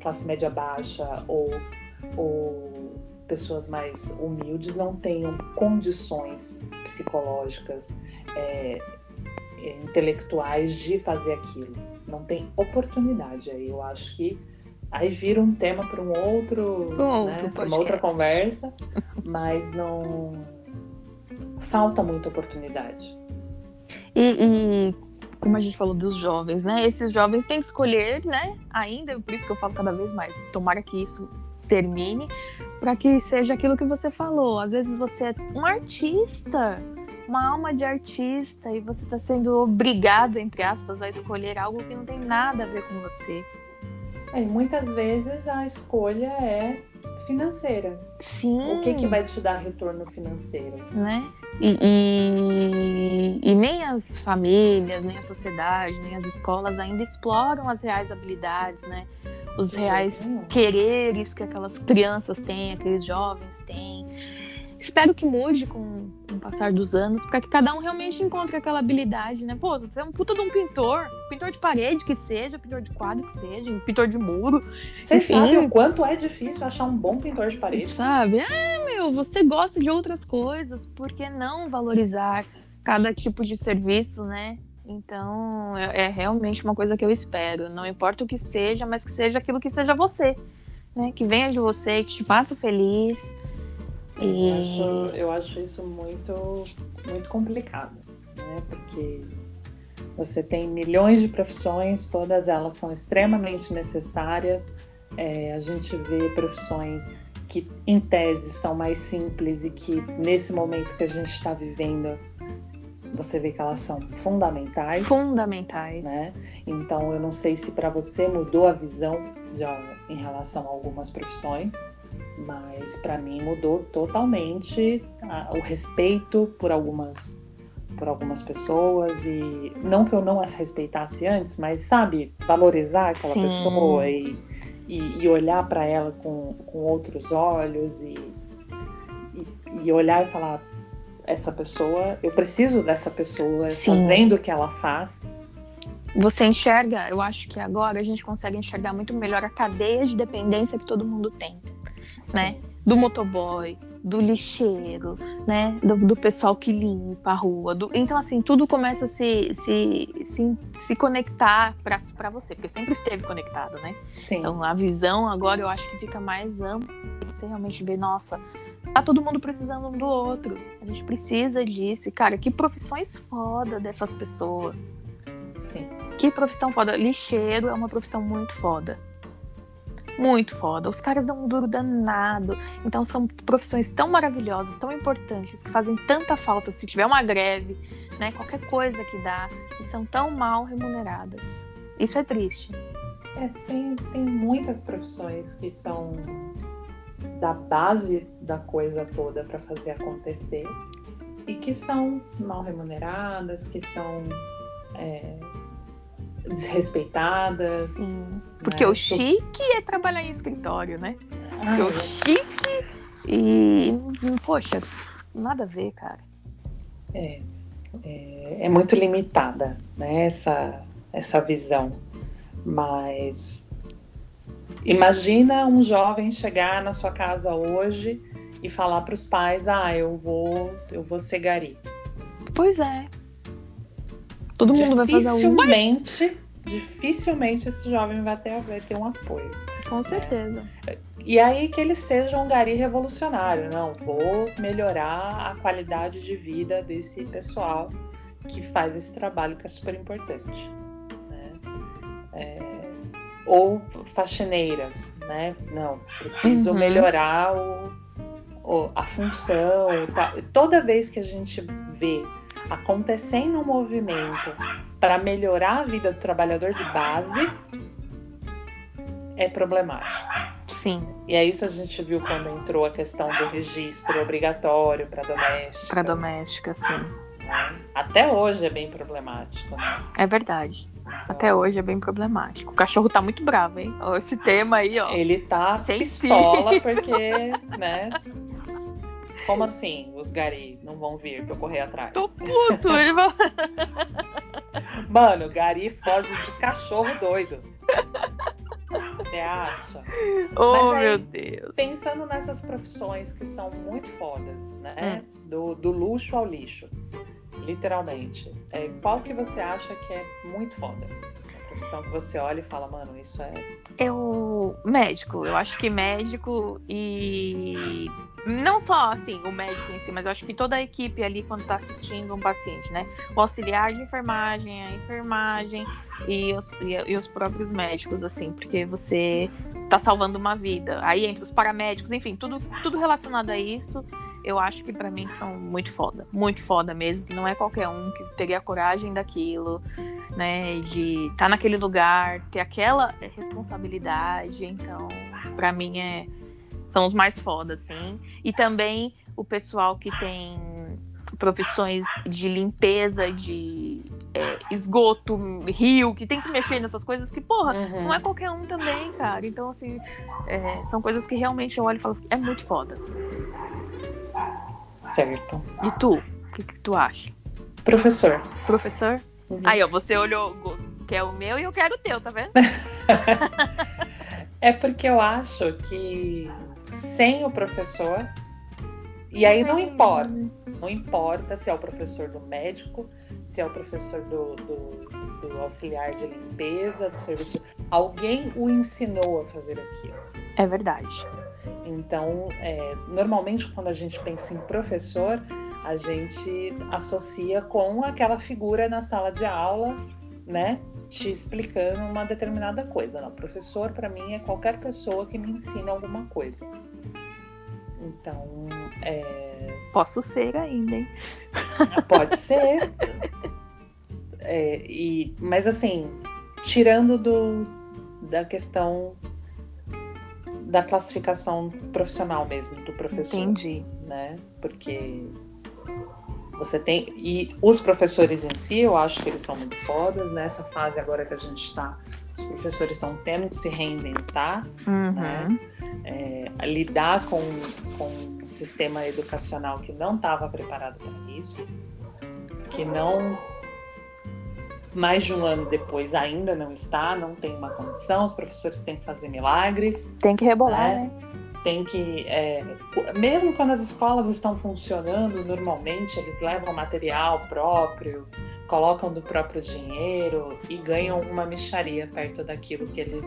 classe média baixa ou, ou pessoas mais humildes não tenham condições psicológicas, é, intelectuais de fazer aquilo. Não tem oportunidade aí. Eu acho que aí vira um tema para um outro, um né, para uma outra conversa, mas não falta muita oportunidade. E, e, como a gente falou dos jovens, né? Esses jovens têm que escolher, né? Ainda, por isso que eu falo cada vez mais, tomara que isso termine, para que seja aquilo que você falou. Às vezes você é um artista, uma alma de artista e você está sendo obrigado, entre aspas, a escolher algo que não tem nada a ver com você. É, muitas vezes a escolha é financeira. Sim. O que, que vai te dar retorno financeiro? Né? E, e, e, nem as famílias, nem a sociedade, nem as escolas ainda exploram as reais habilidades, né? Os reais quereres que aquelas crianças têm, aqueles jovens têm. Espero que mude com, com o passar dos anos, para que cada um realmente encontre aquela habilidade, né? Pô, você é um puta de um pintor, pintor de parede que seja, pintor de quadro que seja, pintor de muro. Você sabe o quanto é difícil achar um bom pintor de parede? Sabe? É, meu, você gosta de outras coisas, por que não valorizar cada tipo de serviço, né? Então, é, é realmente uma coisa que eu espero. Não importa o que seja, mas que seja aquilo que seja você. Né? Que venha de você, que te faça feliz e... Eu, acho, eu acho isso muito, muito complicado, né? Porque você tem milhões de profissões, todas elas são extremamente necessárias. É, a gente vê profissões que, em tese, são mais simples e que, nesse momento que a gente está vivendo, você vê que elas são fundamentais. Fundamentais. Né? Então, eu não sei se para você mudou a visão de, em relação a algumas profissões, mas para mim mudou totalmente a, o respeito por algumas por algumas pessoas e não que eu não as respeitasse antes, mas sabe valorizar aquela Sim. pessoa e, e, e olhar para ela com, com outros olhos e, e, e, olhar e falar essa pessoa eu preciso dessa pessoa Sim. fazendo o que ela faz você enxerga, eu acho que agora a gente consegue enxergar muito melhor a cadeia de dependência que todo mundo tem né? Do motoboy, do lixeiro, né? Do, do, pessoal que limpa a rua. Do... Então, assim, tudo começa a se, se, se, se conectar para você, porque sempre esteve conectado, né? Sim. Então, a visão agora eu acho que fica mais ampla. Você realmente vê, nossa, tá todo mundo precisando um do outro. A gente precisa disso. E, cara, que profissões foda dessas pessoas. Sim. Que profissão foda. Lixeiro é uma profissão muito foda muito foda. Os caras dão um duro danado. Então são profissões tão maravilhosas, tão importantes, que fazem tanta falta se tiver uma greve, né? Qualquer coisa que dá, e são tão mal remuneradas. Isso é triste. É, tem, tem muitas profissões que são da base da coisa toda para fazer acontecer e que são mal remuneradas, que são é, desrespeitadas. Sim. Porque né? o chique é trabalhar em escritório, né? Ah, o é. chique e. Poxa, nada a ver, cara. É, é, é, muito limitada, né? Essa, essa visão. Mas imagina um jovem chegar na sua casa hoje e falar para os pais: ah, eu vou, eu vou ser gari. Pois é. Todo mundo vai fazer um. Dificilmente, dificilmente esse jovem vai ter, vai ter um apoio. Com certeza. É. E aí que ele seja um gari revolucionário. Não, vou melhorar a qualidade de vida desse pessoal que faz esse trabalho que é super importante. Né? É, ou faxineiras, né? Não, preciso uhum. melhorar o, o, a função. Tá. Toda vez que a gente vê acontecendo um movimento para melhorar a vida do trabalhador de base, é problemático. Sim. E é isso a gente viu quando entrou a questão do registro obrigatório para doméstica. Para doméstica, sim. Até hoje é bem problemático, né? É verdade. Até hoje é bem problemático. O cachorro tá muito bravo, hein? Esse tema aí, ó. Ele tá Sem pistola si. porque, né? Como assim os gari não vão vir pra eu correr atrás? Tô puto, ele vai... Mano, gari foge de cachorro doido. Você acha? Oh, aí, meu Deus. Pensando nessas profissões que são muito fodas, né? Hum. Do, do luxo ao lixo literalmente. É, qual que você acha que é muito foda? Profissão que você olha e fala, mano, isso é. Eu. Médico. Eu acho que médico e. Não só assim, o médico em si, mas eu acho que toda a equipe ali, quando está assistindo um paciente, né? O auxiliar de enfermagem, a enfermagem e os, e, os próprios médicos, assim, porque você está salvando uma vida. Aí entre os paramédicos, enfim, tudo, tudo relacionado a isso eu acho que para mim são muito foda, muito foda mesmo, não é qualquer um que teria coragem daquilo, né, de estar tá naquele lugar, ter aquela responsabilidade, então, para mim é são os mais fodas, assim. E também o pessoal que tem profissões de limpeza, de é, esgoto, rio, que tem que mexer nessas coisas que, porra, uhum. não é qualquer um também, cara. Então, assim, é, são coisas que realmente eu olho e falo, é muito foda. Certo. E tu? O que, que tu acha? Professor. Professor? Uhum. Aí, ó, você olhou, quer o meu e eu quero o teu, tá vendo? é porque eu acho que sem o professor, e aí não importa, não importa se é o professor do médico, se é o professor do, do, do auxiliar de limpeza, do serviço. Alguém o ensinou a fazer aquilo. É verdade. Então, é, normalmente quando a gente pensa em professor, a gente associa com aquela figura na sala de aula, né? Te explicando uma determinada coisa. Não, professor para mim é qualquer pessoa que me ensina alguma coisa. Então, é... posso ser ainda, hein? Pode ser. É, e, mas assim, tirando do, da questão da classificação profissional mesmo do professor. Entendi. Né? Porque você tem. E os professores em si, eu acho que eles são muito fodas. Nessa fase agora que a gente está, os professores estão tendo que se reinventar, uhum. né? É, lidar com, com um sistema educacional que não estava preparado para isso, que não mais de um ano depois ainda não está, não tem uma condição, os professores têm que fazer milagres. Tem que rebolar, né? né? Tem que. É, mesmo quando as escolas estão funcionando, normalmente eles levam material próprio, colocam do próprio dinheiro e ganham uma micharia perto daquilo que eles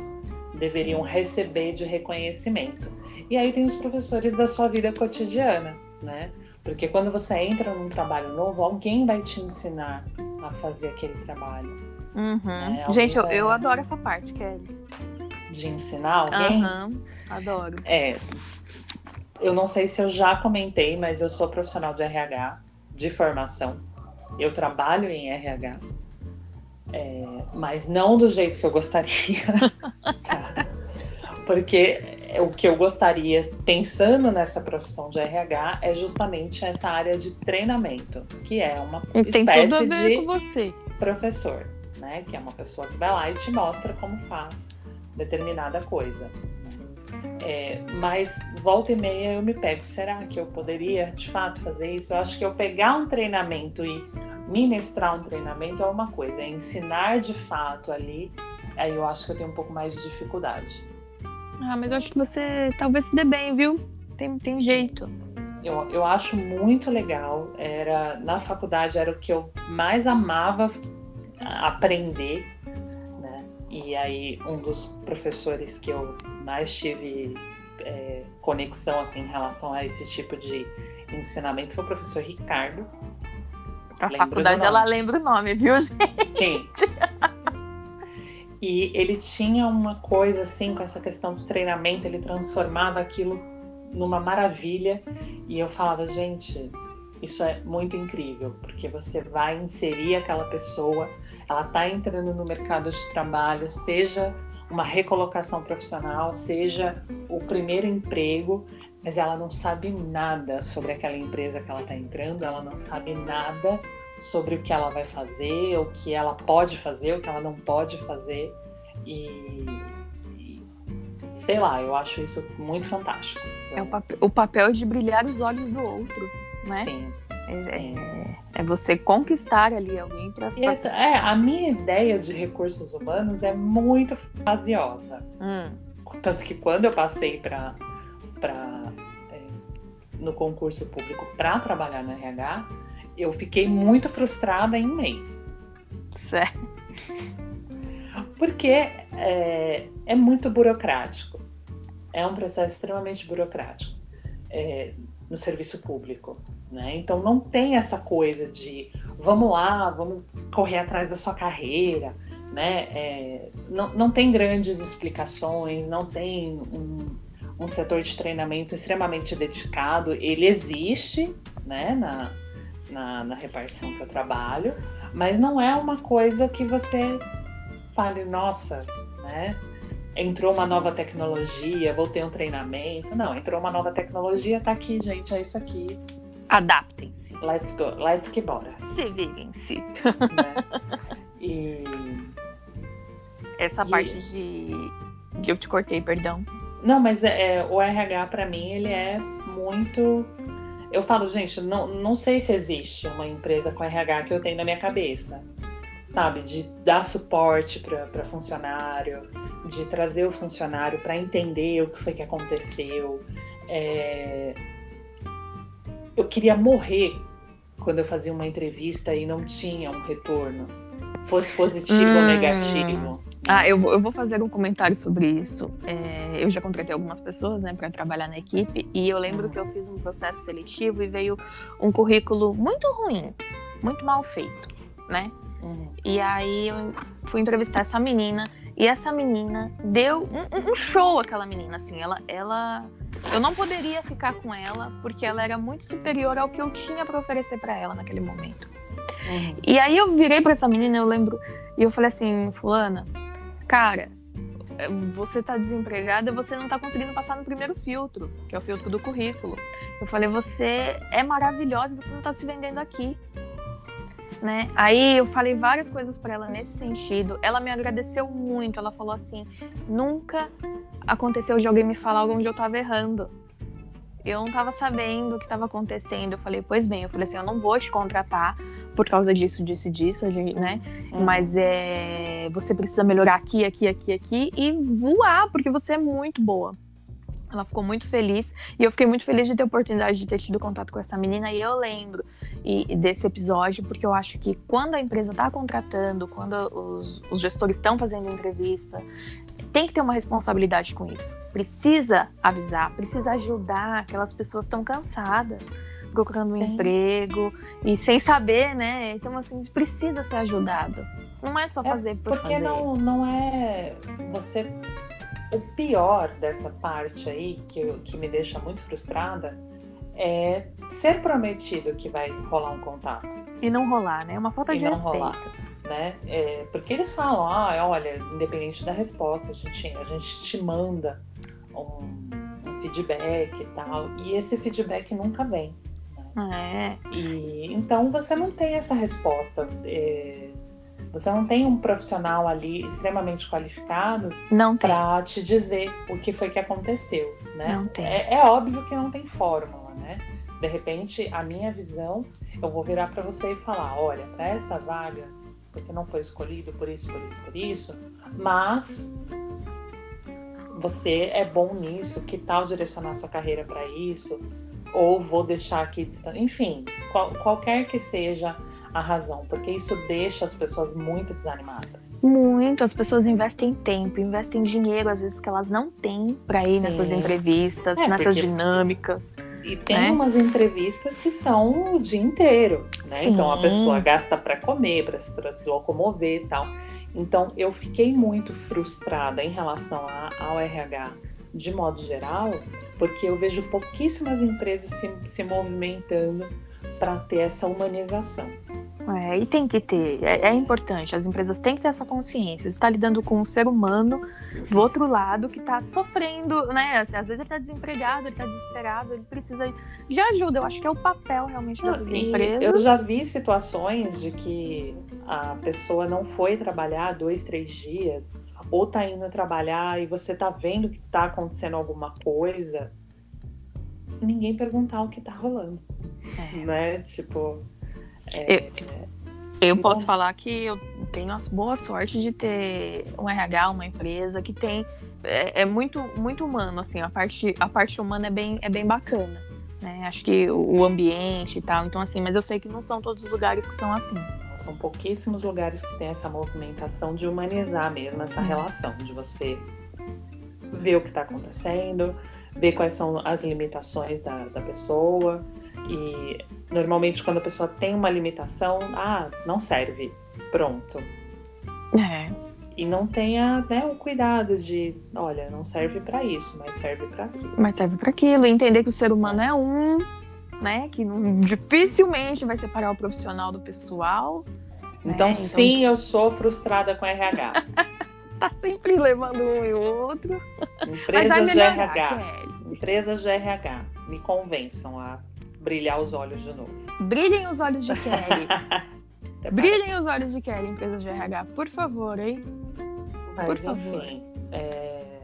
deveriam receber de reconhecimento. E aí tem os professores da sua vida cotidiana, né? Porque quando você entra num trabalho novo, alguém vai te ensinar a fazer aquele trabalho. Uhum. Né? Gente, eu, eu adoro essa parte, Kelly. De ensinar alguém? Uhum. Adoro. É. Eu não sei se eu já comentei, mas eu sou profissional de RH, de formação. Eu trabalho em RH. É, mas não do jeito que eu gostaria. tá? Porque o que eu gostaria, pensando nessa profissão de RH, é justamente essa área de treinamento, que é uma Tem espécie de professor, né? Que é uma pessoa que vai lá e te mostra como faz determinada coisa. É, mas volta e meia eu me pego, será que eu poderia de fato fazer isso? Eu acho que eu pegar um treinamento e ministrar um treinamento é uma coisa, é ensinar de fato ali, aí eu acho que eu tenho um pouco mais de dificuldade. Ah, mas eu acho que você talvez se dê bem, viu? Tem, tem jeito. Eu, eu acho muito legal. Era na faculdade era o que eu mais amava aprender? E aí um dos professores que eu mais tive é, conexão assim em relação a esse tipo de ensinamento foi o professor Ricardo. A faculdade ela lembra o nome, viu, gente? Sim. E ele tinha uma coisa assim com essa questão de treinamento, ele transformava aquilo numa maravilha. E eu falava, gente, isso é muito incrível, porque você vai inserir aquela pessoa, ela está entrando no mercado de trabalho, seja uma recolocação profissional, seja o primeiro emprego, mas ela não sabe nada sobre aquela empresa que ela está entrando, ela não sabe nada sobre o que ela vai fazer, o que ela pode fazer, o que ela não pode fazer. E, e sei lá, eu acho isso muito fantástico. É o, papel, o papel de brilhar os olhos do outro, né? Sim. É, é, é você conquistar ali alguém para. Pra... É, a minha ideia de recursos humanos é muito fantasiosa. Hum. Tanto que quando eu passei para é, no concurso público para trabalhar no RH, eu fiquei muito frustrada em um mês. Certo. Porque é, é muito burocrático. É um processo extremamente burocrático é, no serviço público. Né? Então não tem essa coisa de vamos lá, vamos correr atrás da sua carreira. Né? É, não, não tem grandes explicações, não tem um, um setor de treinamento extremamente dedicado. Ele existe né, na, na, na repartição que eu trabalho, mas não é uma coisa que você fale, nossa, né? Entrou uma nova tecnologia, vou ter um treinamento. Não, entrou uma nova tecnologia, tá aqui, gente, é isso aqui. Adaptem-se. Let's go, let's que bora. Se virem-se. Né? E. Essa e... parte de. que eu te cortei, perdão. Não, mas é, é o RH para mim ele é muito eu falo, gente, não, não sei se existe uma empresa com RH que eu tenho na minha cabeça, sabe? De dar suporte para funcionário, de trazer o funcionário para entender o que foi que aconteceu. É... Eu queria morrer quando eu fazia uma entrevista e não tinha um retorno, fosse positivo hum. ou negativo. Ah, eu, eu vou fazer um comentário sobre isso. É, eu já contratei algumas pessoas né, para trabalhar na equipe e eu lembro que eu fiz um processo seletivo e veio um currículo muito ruim, muito mal feito, né? Uhum. E aí eu fui entrevistar essa menina e essa menina deu um, um, show, aquela menina, assim. Ela, ela, eu não poderia ficar com ela porque ela era muito superior ao que eu tinha para oferecer para ela naquele momento. Uhum. E aí eu virei para essa menina, eu lembro, e eu falei assim, fulana, cara, você tá desempregada, você não tá conseguindo passar no primeiro filtro, que é o filtro do currículo. Eu falei, você é maravilhosa, você não tá se vendendo aqui. Né? Aí eu falei várias coisas para ela nesse sentido. Ela me agradeceu muito. Ela falou assim: nunca aconteceu de alguém me falar onde eu tava errando. Eu não tava sabendo o que estava acontecendo. Eu falei, pois bem, eu falei assim, eu não vou te contratar por causa disso, disso e disso, né? Uhum. Mas é, você precisa melhorar aqui, aqui, aqui, aqui e voar, porque você é muito boa. Ela ficou muito feliz e eu fiquei muito feliz de ter a oportunidade de ter tido contato com essa menina. E eu lembro e, desse episódio porque eu acho que quando a empresa está contratando, quando os, os gestores estão fazendo entrevista, tem que ter uma responsabilidade com isso. Precisa avisar, precisa ajudar aquelas pessoas tão cansadas procurando um Sim. emprego e sem saber, né? Então, assim, precisa ser ajudado. Não é só fazer é por porque fazer. não, não é você. O pior dessa parte aí, que, eu, que me deixa muito frustrada, é ser prometido que vai rolar um contato. E não rolar, né? É uma falta e de não respeito. Rolar, né? É, porque eles falam, ah, olha, independente da resposta, a gente, a gente te manda um, um feedback e tal. E esse feedback nunca vem. É. E então você não tem essa resposta. É, você não tem um profissional ali extremamente qualificado para te dizer o que foi que aconteceu, né? Não tem. É, é, óbvio que não tem fórmula, né? De repente, a minha visão, eu vou virar para você e falar, olha, para essa vaga você não foi escolhido por isso, por isso, por isso, mas você é bom nisso, que tal direcionar sua carreira para isso? ou vou deixar aqui distante. Enfim, qual, qualquer que seja a razão, porque isso deixa as pessoas muito desanimadas. Muito, as pessoas investem tempo, investem dinheiro, às vezes que elas não têm para ir Sim. nessas entrevistas, é, nessas porque... dinâmicas. E tem né? umas entrevistas que são o dia inteiro, né? Então a pessoa gasta para comer, para se, se locomover e tal. Então eu fiquei muito frustrada em relação a, ao RH de modo geral, porque eu vejo pouquíssimas empresas se, se movimentando para ter essa humanização. É, e tem que ter, é, é, importante, as empresas têm que ter essa consciência. Você está lidando com um ser humano do outro lado que está sofrendo, né? Às vezes ele está desempregado, ele está desesperado, ele precisa de ajuda. Eu acho que é o papel realmente das empresas. Eu já vi situações de que a pessoa não foi trabalhar dois, três dias, ou está indo trabalhar e você está vendo que está acontecendo alguma coisa, ninguém perguntar o que está rolando. É. Né? Tipo. É, eu, eu posso falar que eu tenho a boa sorte de ter um RH, uma empresa que tem. É, é, muito, muito humano, assim, a parte, a parte humana é bem, é bem bacana. Né? Acho que o ambiente e tal, então assim, mas eu sei que não são todos os lugares que são assim. São pouquíssimos lugares que tem essa movimentação de humanizar mesmo essa relação, de você ver o que está acontecendo, ver quais são as limitações da, da pessoa e normalmente quando a pessoa tem uma limitação, ah, não serve, pronto. É. E não tenha né, o cuidado de, olha, não serve para isso, mas serve para aquilo. Mas serve para aquilo, entender que o ser humano é um, né, que não, dificilmente vai separar o profissional do pessoal. Né? Então, né? sim, então... eu sou frustrada com RH. tá sempre levando um e outro. Empresas de RH. Empresas de RH. Me convençam a brilhar os olhos de novo. Brilhem os olhos de Kelly. Brilhem os olhos de Kelly, empresas de RH, por favor, hein? Mas, por favor. enfim, é...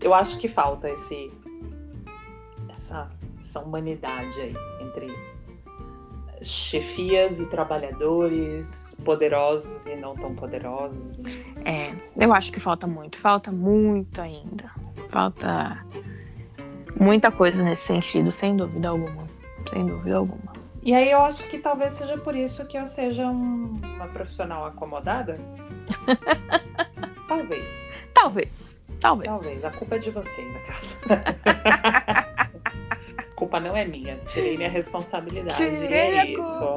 eu acho que falta esse essa, essa humanidade aí entre chefias e trabalhadores, poderosos e não tão poderosos. É, eu acho que falta muito, falta muito ainda. Falta muita coisa nesse sentido, sem dúvida alguma. Sem dúvida alguma. E aí eu acho que talvez seja por isso que eu seja um, uma profissional acomodada. talvez. Talvez. Talvez. Talvez. A culpa é de você, na casa. culpa não é minha. Tirei minha responsabilidade. Tirei é isso.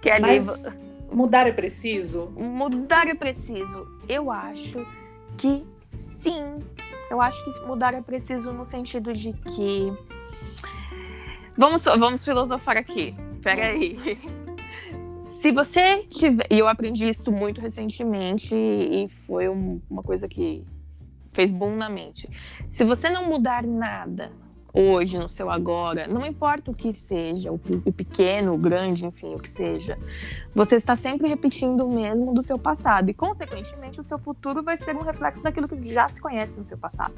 Que Mas mudar é preciso? Mudar é preciso. Eu acho que sim. Eu acho que mudar é preciso no sentido de que. Vamos, vamos filosofar aqui. Peraí. Se você tiver. E eu aprendi isso muito recentemente e foi uma coisa que fez boom na mente. Se você não mudar nada hoje, no seu agora, não importa o que seja, o, o pequeno, o grande, enfim, o que seja, você está sempre repetindo o mesmo do seu passado e, consequentemente, o seu futuro vai ser um reflexo daquilo que já se conhece no seu passado.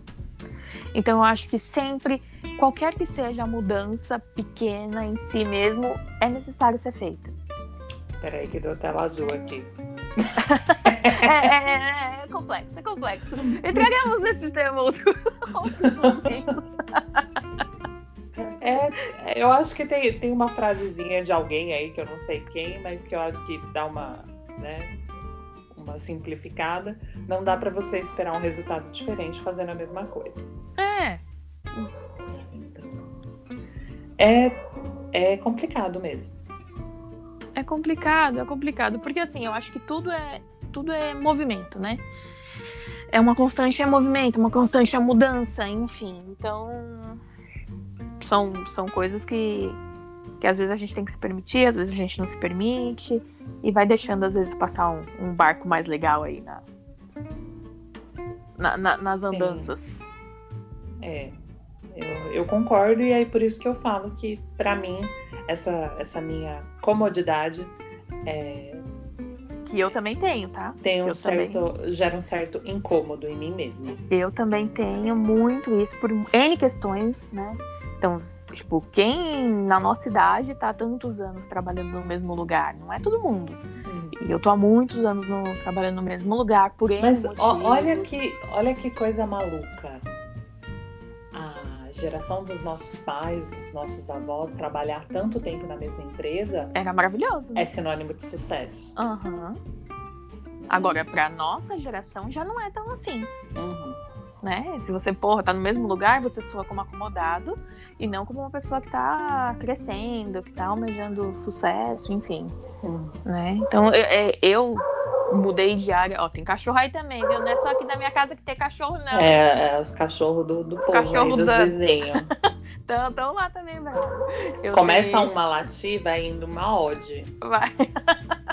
Então, eu acho que sempre, qualquer que seja a mudança pequena em si mesmo, é necessário ser feita. Peraí, que deu tela azul aqui. é, é, é, é, complexo, é complexo. Entraremos nesse tema outro, outros momentos. É, eu acho que tem, tem uma frasezinha de alguém aí, que eu não sei quem, mas que eu acho que dá uma, né, uma simplificada. Não dá para você esperar um resultado diferente fazendo a mesma coisa. É. É, é complicado mesmo. É complicado, é complicado, porque assim, eu acho que tudo é tudo é movimento, né? É uma constante é movimento, uma constante é mudança, enfim. Então, são, são coisas que, que às vezes a gente tem que se permitir, às vezes a gente não se permite, e vai deixando, às vezes, passar um, um barco mais legal aí na, na, na nas andanças. Sim. É, eu, eu, concordo, e aí por isso que eu falo que, para mim, essa, essa minha comodidade é, que eu também tenho, tá? Tem um eu certo, também... gera um certo incômodo em mim mesma. Eu também tenho muito isso por N questões, né? Então, tipo, quem na nossa idade tá há tantos anos trabalhando no mesmo lugar? Não é todo mundo. Hum. E eu tô há muitos anos no, trabalhando no mesmo lugar, por Mas motivos. olha que, olha que coisa maluca. A geração dos nossos pais, dos nossos avós, trabalhar tanto tempo na mesma empresa. Era maravilhoso. Né? É sinônimo de sucesso. Uhum. Agora, pra nossa geração, já não é tão assim. Uhum. Né? Se você, porra, tá no mesmo lugar, você soa como acomodado e não como uma pessoa que tá crescendo, que tá almejando sucesso, enfim. Uhum. Né? Então, eu, eu mudei de área. Ó, tem cachorro aí também, viu? Não é só aqui da minha casa que tem cachorro, não. É, é os cachorros do, do povo cachorro aí, dos da... vizinhos. Estão lá também, velho. Começa dei... uma latir, vai indo uma ode. Vai.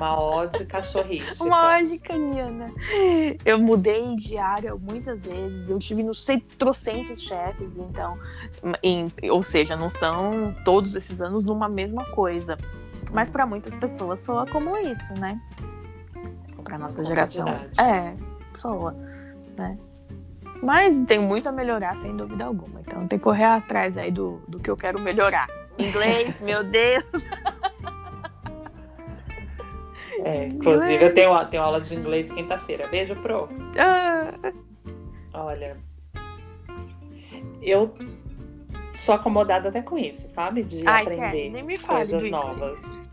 Uma ode cachorrística. Uma ode canina. Eu mudei de área muitas vezes. Eu tive no sei trocentos chefes, então. Em, ou seja, não são todos esses anos numa mesma coisa. Mas para muitas pessoas soa como isso, né? Para nossa geração. É, soa, né? Mas tem muito a melhorar, sem dúvida alguma. Então tem que correr atrás aí do, do que eu quero melhorar. Inglês, meu Deus! É, inclusive, eu tenho, tenho aula de inglês quinta-feira. Beijo, Pro. Ah. Olha, eu sou acomodada até com isso, sabe? De Ai, aprender coisas novas.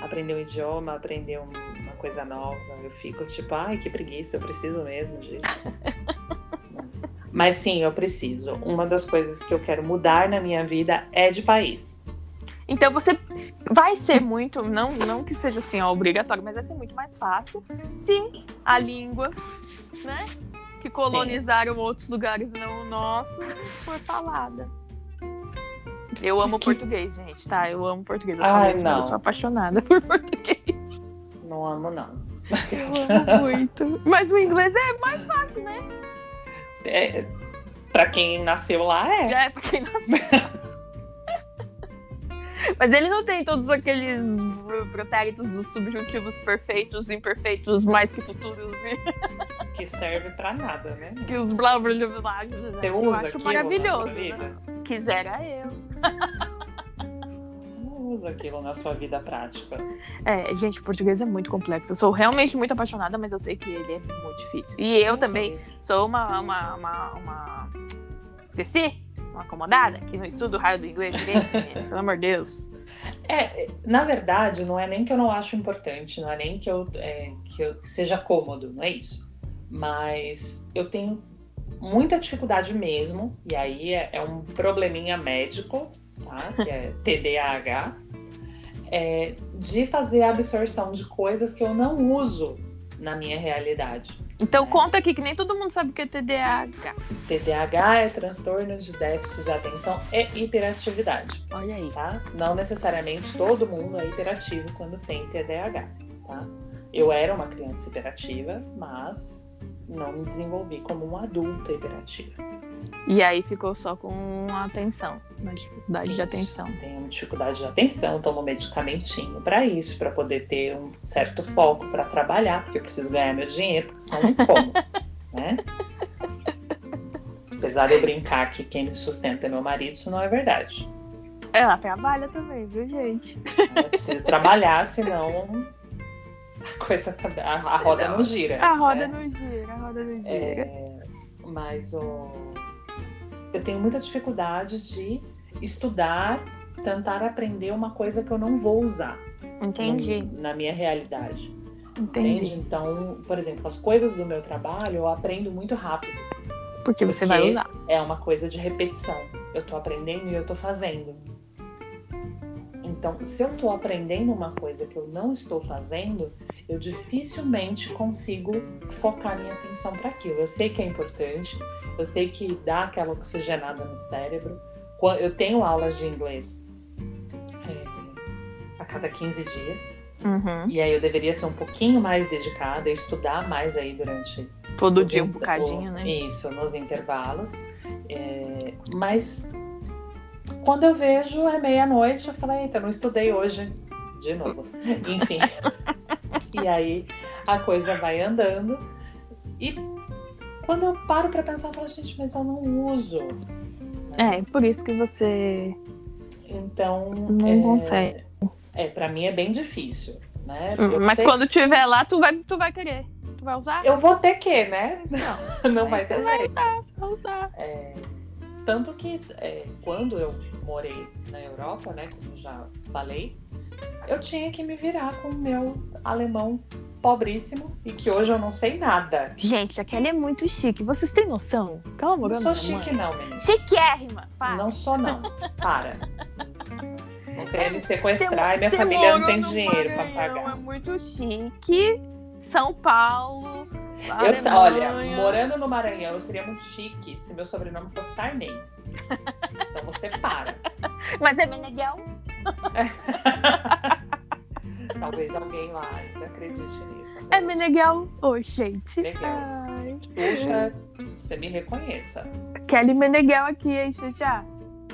Aprender um idioma, aprender uma coisa nova. Eu fico tipo, ai, que preguiça, eu preciso mesmo disso. Mas sim, eu preciso. Uma das coisas que eu quero mudar na minha vida é de país. Então você vai ser muito, não, não que seja assim ó, obrigatório, mas vai ser muito mais fácil se a língua, né, que colonizaram Sim. outros lugares não o nosso, for falada. Eu amo português, gente, tá? Eu amo português. Eu, Ai, não. eu sou apaixonada por português. Não amo, não. Eu amo muito. Mas o inglês é mais fácil, né? É, pra quem nasceu lá, é. É, pra quem nasceu. Mas ele não tem todos aqueles pretéritos dos subjuntivos perfeitos, imperfeitos, mais que futuros. Que serve pra nada, né? Que os blá blá blá blá. Você eu usa acho maravilhoso. Né? Quisera eu. Não usa aquilo na sua vida prática. É, gente, português é muito complexo. Eu sou realmente muito apaixonada, mas eu sei que ele é muito difícil. E eu também sou uma, uma, uma, uma... Esqueci? Uma acomodada, que não estuda o raio do inglês direito, pelo amor de Deus. É, na verdade, não é nem que eu não acho importante, não é nem que eu, é, que eu seja cômodo, não é isso. Mas eu tenho muita dificuldade mesmo, e aí é, é um probleminha médico, tá? Que é TDAH, é, de fazer a absorção de coisas que eu não uso na minha realidade. Então conta aqui que nem todo mundo sabe o que é TDAH. TDAH é transtorno de déficit de atenção e hiperatividade. Olha aí. Tá? Não necessariamente todo mundo é hiperativo quando tem TDAH, tá? Eu era uma criança hiperativa, mas não me desenvolvi como uma adulta hiperativa. E aí ficou só com a atenção, uma dificuldade isso, de atenção. Tenho dificuldade de atenção, tomo medicamentinho para isso, para poder ter um certo foco para trabalhar, porque eu preciso ganhar meu dinheiro, porque senão não como, né? Apesar de eu brincar que quem me sustenta é meu marido, isso não é verdade. Ela trabalha também, viu, gente? Eu preciso trabalhar, senão a coisa tá, a, a roda não, não gira. A roda né? não gira, a roda não gira. É, mas o, eu tenho muita dificuldade de estudar, tentar aprender uma coisa que eu não vou usar. Entendi. No, na minha realidade. Entendi. Entende? Então, por exemplo, as coisas do meu trabalho eu aprendo muito rápido. Porque você porque vai usar. É uma coisa de repetição. Eu tô aprendendo e eu tô fazendo. Então, se eu estou aprendendo uma coisa que eu não estou fazendo, eu dificilmente consigo focar minha atenção para aquilo. Eu sei que é importante, eu sei que dá aquela oxigenada no cérebro. Eu tenho aulas de inglês é, a cada 15 dias. Uhum. E aí eu deveria ser um pouquinho mais dedicada, estudar mais aí durante. Todo dia um bocadinho, né? Isso, nos intervalos. É, mas quando eu vejo é meia-noite, eu falei, eita, não estudei hoje de novo. Enfim. e aí a coisa vai andando. E quando eu paro para pensar, eu falo, gente, mas eu não uso. É, por isso que você. Então. Não é, consegue. É, para mim é bem difícil. Né? mas quando tiver lá, tu vai, tu vai querer. Tu vai usar? Eu vou ter que, né? Não, não vai ter jeito. Vai usar, usar. É... tanto que é, quando eu morei na Europa, né, como já falei, eu tinha que me virar com o meu alemão pobríssimo e que hoje eu não sei nada. Gente, a Kelly é muito chique. Vocês têm noção? Calma, Não sou chique, mãe. não, menina. Chiquérrima. Para. Não sou, não. Para. Não quer me sequestrar e minha família não tem dinheiro para pagar. É muito chique. São Paulo. Eu, olha, morando no Maranhão, eu seria muito chique se meu sobrenome fosse Sarney. Então você para. Mas é legal. Talvez alguém lá ainda acredite nisso. É Meneghel? Oi, gente. Legal. Puxa, você me reconheça. Kelly Meneghel aqui, hein, Xuxa?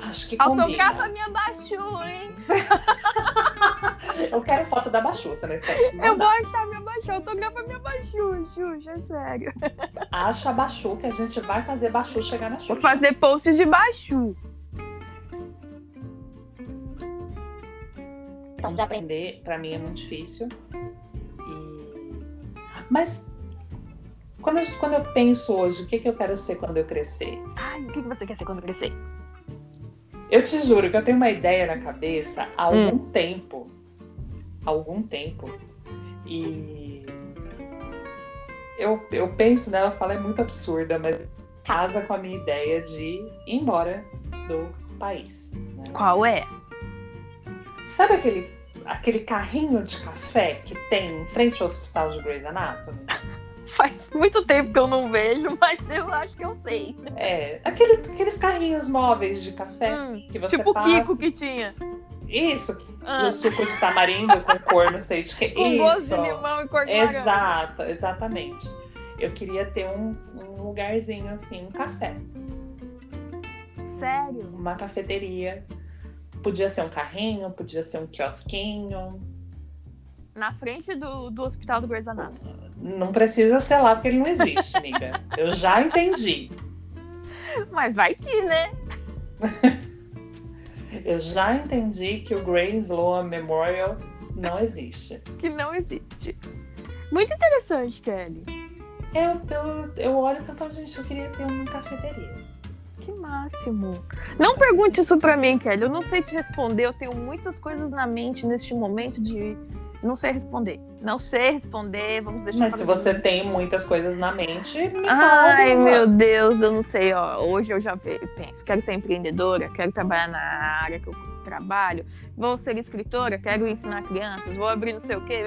Acho que combina. Autografa minha Bachu, hein? eu quero foto da Bachu, você não está Eu vou achar minha Bachu, autografa minha Bachu, Xuxa, sério. Acha a Bachu que a gente vai fazer Bachu chegar na Xuxa. Vou fazer post de Bachu. Então, de aprender, para mim é muito difícil. E... Mas quando eu, quando eu penso hoje, o que, que eu quero ser quando eu crescer? Ai, o que, que você quer ser quando crescer? Eu te juro que eu tenho uma ideia na cabeça há algum hum. tempo. Há algum tempo. E eu, eu penso nela, falo, é muito absurda, mas casa com a minha ideia de ir embora do país. Né? Qual é? Sabe aquele, aquele carrinho de café que tem em frente ao hospital de Grey's Anatomy? Faz muito tempo que eu não vejo, mas eu acho que eu sei. É, aquele, aqueles carrinhos móveis de café hum, que você tipo passa. Tipo o Kiko que tinha. Isso, ah. de suco de tamarindo com cor, não sei de que. Com Isso. gosto de limão e cor de Exato, exatamente. Eu queria ter um, um lugarzinho assim, um café. Sério? Uma cafeteria. Podia ser um carrinho, podia ser um quiosquinho. Na frente do, do hospital do Grey's Anatomy. Não precisa ser lá, porque ele não existe, amiga. Eu já entendi. Mas vai que, né? Eu já entendi que o Grey's Law Memorial não existe. Que não existe. Muito interessante, Kelly. Eu, eu, eu olho e falo, gente, eu queria ter uma cafeteria. Que máximo. Não pergunte isso pra mim, Kelly. Eu não sei te responder. Eu tenho muitas coisas na mente neste momento de não sei responder. Não sei responder, vamos deixar. Mas se você tem muitas coisas na mente, me Ai, meu Deus, eu não sei, ó. Hoje eu já penso, quero ser empreendedora, quero trabalhar na área que eu trabalho, vou ser escritora, quero ensinar crianças, vou abrir não sei o quê.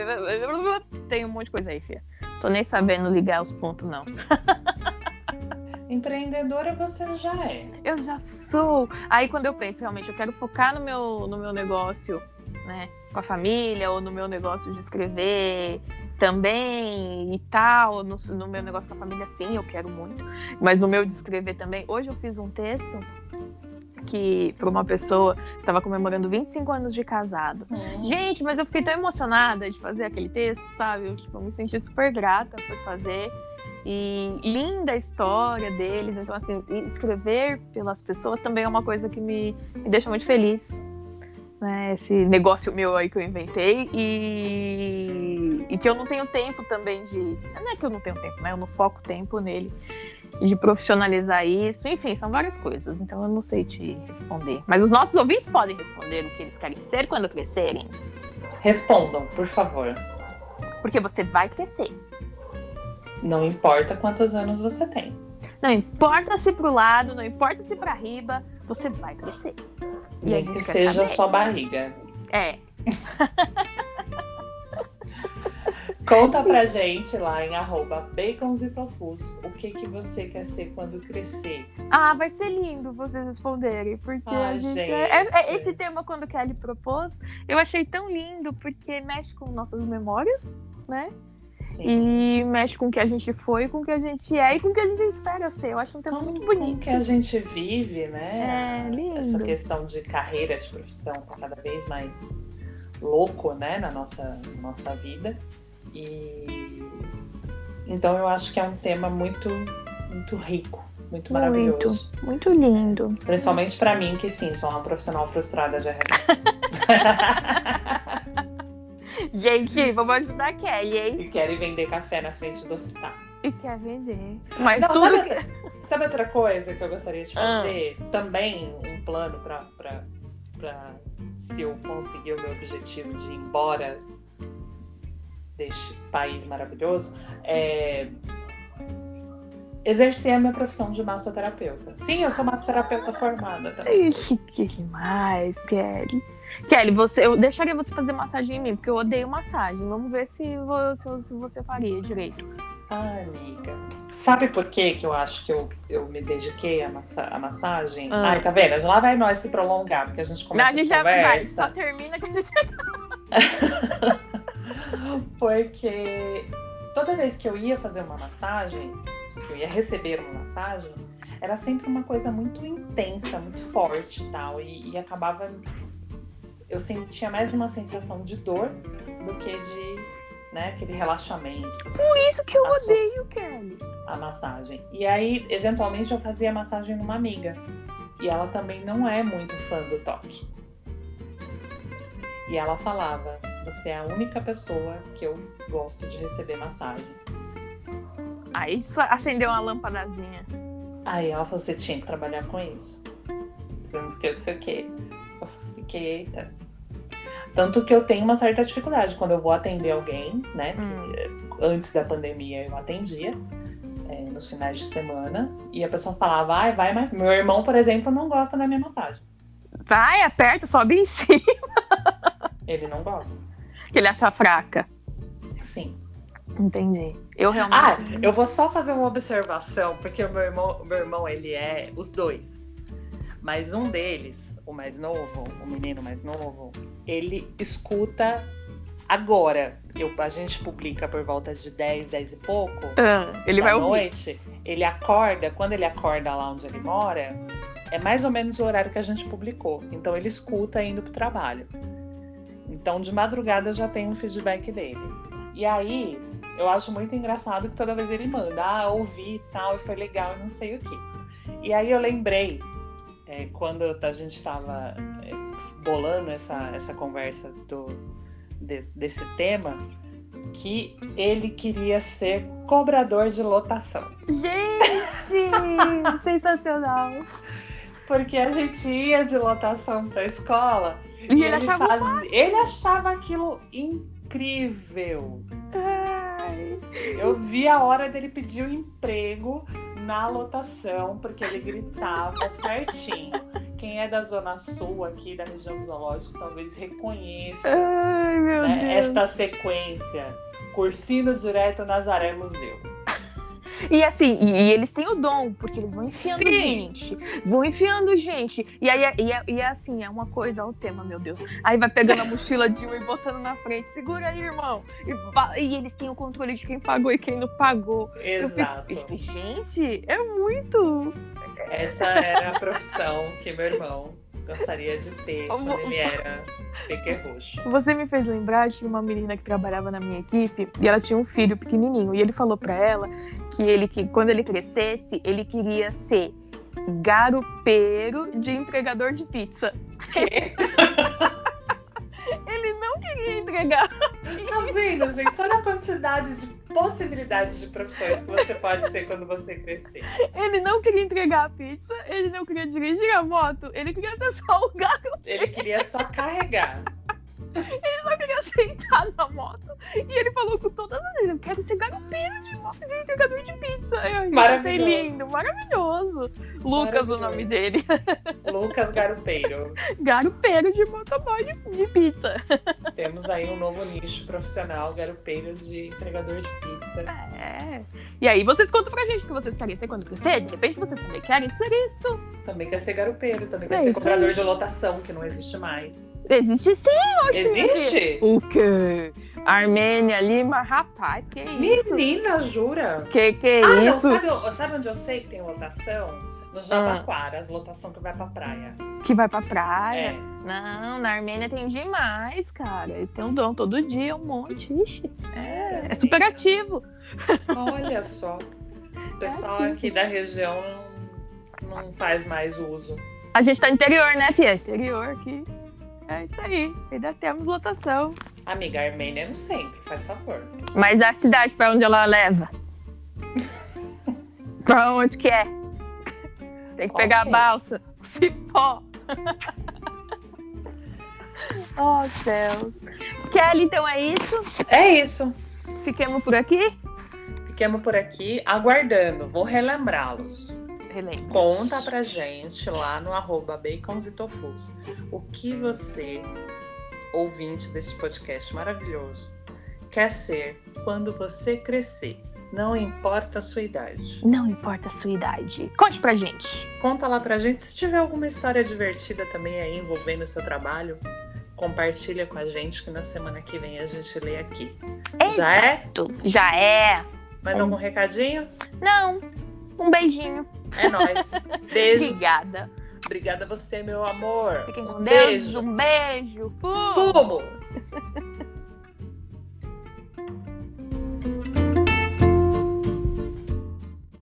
Tem um monte de coisa aí, filha. Tô nem sabendo ligar os pontos, não. Empreendedora você já é. Eu já sou. Aí quando eu penso, realmente, eu quero focar no meu, no meu negócio, né? Com a família, ou no meu negócio de escrever também e tal. No, no meu negócio com a família, sim, eu quero muito. Mas no meu de escrever também. Hoje eu fiz um texto que para uma pessoa estava comemorando 25 anos de casado. Hum. Gente, mas eu fiquei tão emocionada de fazer aquele texto, sabe? Eu, tipo, me senti super grata por fazer. E linda a história deles. Então, assim, escrever pelas pessoas também é uma coisa que me, me deixa muito feliz. Né? Esse negócio meu aí que eu inventei. E, e que eu não tenho tempo também de. Não é que eu não tenho tempo, né? Eu não foco tempo nele. De profissionalizar isso. Enfim, são várias coisas. Então eu não sei te responder. Mas os nossos ouvintes podem responder o que eles querem ser quando crescerem. Respondam, por favor. Porque você vai crescer. Não importa quantos anos você tem. Não importa se pro lado, não importa se para riba, você vai crescer. E Nem que seja sua barriga. É. Conta pra gente lá em arroba bacons e tofus o que, que você quer ser quando crescer. Ah, vai ser lindo vocês responderem, porque ah, a gente, é, é, é, esse tema quando Kelly propôs, eu achei tão lindo porque mexe com nossas memórias, né? Sim. E mexe com o que a gente foi, com o que a gente é e com o que a gente espera ser. Eu acho um tema com, muito bonito. Com o que a gente vive, né? É, lindo. Essa questão de carreira, de profissão, tá cada vez mais louco, né, na nossa, nossa vida. E então eu acho que é um tema muito, muito rico, muito maravilhoso. Muito, muito lindo. Principalmente para mim, que sim, sou uma profissional frustrada de RH. Gente, vamos ajudar a Kelly, hein? E querem vender café na frente do hospital. E quer vender. Mas Não, tudo, que, Sabe outra coisa que eu gostaria de ah. fazer? Ah. Também um plano pra, pra, pra se eu conseguir o meu objetivo de ir embora deste país maravilhoso, é exercer a minha profissão de massoterapeuta. Sim, eu sou massoterapeuta formada também. Ixi, que demais, Kelly. Kelly, você, eu deixaria você fazer massagem em mim, porque eu odeio massagem. Vamos ver se você, se você faria direito. Ai, amiga. Sabe por que que eu acho que eu, eu me dediquei à, massa, à massagem? Ah. Ai, tá vendo? Lá vai nós se prolongar, porque a gente começa a gente já vai, só termina que a gente... porque toda vez que eu ia fazer uma massagem, que eu ia receber uma massagem, era sempre uma coisa muito intensa, muito forte e tal. E, e acabava. Eu sentia mais uma sensação de dor do que de né, aquele relaxamento. Por isso que eu odeio, Kelly. A massagem. E aí, eventualmente, eu fazia massagem numa amiga. E ela também não é muito fã do toque. E ela falava: Você é a única pessoa que eu gosto de receber massagem. Aí acendeu uma lâmpadazinha. Aí ela falou, você tinha que trabalhar com isso. Você não esqueceu o quê? Fiquei, eita. Tanto que eu tenho uma certa dificuldade quando eu vou atender alguém, né? Hum. Antes da pandemia eu atendia. É, nos finais de semana. E a pessoa falava, vai, vai, mas meu irmão, por exemplo, não gosta da minha massagem. Vai, aperta, sobe em cima. Ele não gosta. Ele acha fraca. Sim. Entendi. Eu realmente. Ah, eu vou só fazer uma observação, porque o meu irmão, o meu irmão, ele é os dois. Mas um deles, o mais novo, o menino mais novo, ele escuta agora. Eu, a gente publica por volta de 10, 10 e pouco. Ah, ele vai noite. Ouvir. Ele acorda, quando ele acorda lá onde ele mora, é mais ou menos o horário que a gente publicou. Então ele escuta indo pro trabalho. Então de madrugada eu já tenho um feedback dele. E aí, eu acho muito engraçado que toda vez ele manda, ah, ouvi e tal, e foi legal e não sei o que. E aí eu lembrei, é, quando a gente estava é, bolando essa, essa conversa do, de, desse tema, que ele queria ser cobrador de lotação. Gente, sensacional! Porque a gente ia de lotação para a escola e, e ele, ele, fazia, ele achava aquilo incrível. Ai. Eu vi a hora dele pedir o um emprego na lotação, porque ele gritava certinho. Quem é da Zona Sul aqui, da região do zoológico, talvez reconheça Ai, né, esta sequência. Cursino direto Nazaré Museu. E assim, e, e, eles têm o dom, porque eles vão enfiando Sim. gente. Vão enfiando gente. E aí, e, é, e é assim, é uma coisa, olha o tema, meu Deus. Aí vai pegando a mochila de um e botando na frente. Segura aí, irmão. E, e eles têm o controle de quem pagou e quem não pagou. Exato. Fico, gente, é muito. Essa era a profissão que meu irmão gostaria de ter quando ele era roxo. Você me fez lembrar de uma menina que trabalhava na minha equipe e ela tinha um filho pequenininho e ele falou para ela que ele que quando ele crescesse ele queria ser garupeiro de entregador de pizza. Ele não queria entregar. Tá vendo, gente? Olha a quantidade de possibilidades de profissões que você pode ser quando você crescer. Ele não queria entregar a pizza, ele não queria dirigir a moto, ele queria ser só o garoto. Ele queria só carregar. Ele só queria sentar na moto. E ele falou com todas as vezes: Eu quero ser garupeiro de moto de entregador de pizza. Eu achei lindo, maravilhoso. Lucas, o nome dele. Lucas Garupeiro. Garupeiro de motoboy de, de pizza. Temos aí um novo nicho profissional: garupeiro de entregador de pizza. É. E aí, vocês contam pra gente o que vocês querem ser quando crescer. De repente, vocês também querem ser isso. Também quer ser garupeiro, também quer é ser cobrador aí. de lotação, que não existe mais. Existe sim, hoje. Existe? O quê? Armênia, Lima, rapaz, que isso? Menina, jura? Que que é ah, isso? Não, sabe, sabe, onde eu sei que tem lotação? No Jabaquara, ah. as lotação que vai pra praia. Que vai pra praia? É. Não, na Armênia tem demais, cara. Tem um dom todo dia, um monte. Ixi, é, é super ativo. Olha só. O pessoal é aqui da região não faz mais uso. A gente tá interior, né, Tia? Interior aqui. É isso aí. Ainda temos lotação. Amiga, a Armênia é no centro, faz favor. Mas a cidade pra onde ela leva? pra onde que é? Tem que pegar a balsa, o cipó. oh, céus. Kelly, então é isso? É isso. Fiquemos por aqui? Fiquemos por aqui aguardando. Vou relembrá-los. Relembre. Conta pra gente lá no arroba bacons e tofus o que você, ouvinte desse podcast maravilhoso, quer ser quando você crescer. Não importa a sua idade. Não importa a sua idade. Conte pra gente. Conta lá pra gente. Se tiver alguma história divertida também aí envolvendo o seu trabalho, compartilha com a gente que na semana que vem a gente lê aqui. Já é? Já é. Mais algum recadinho? Não. Um beijinho. É nóis. Beijo. Obrigada. Obrigada a você, meu amor. Fiquem com um Deus. Beijo. Um beijo. Fumo. Fumo.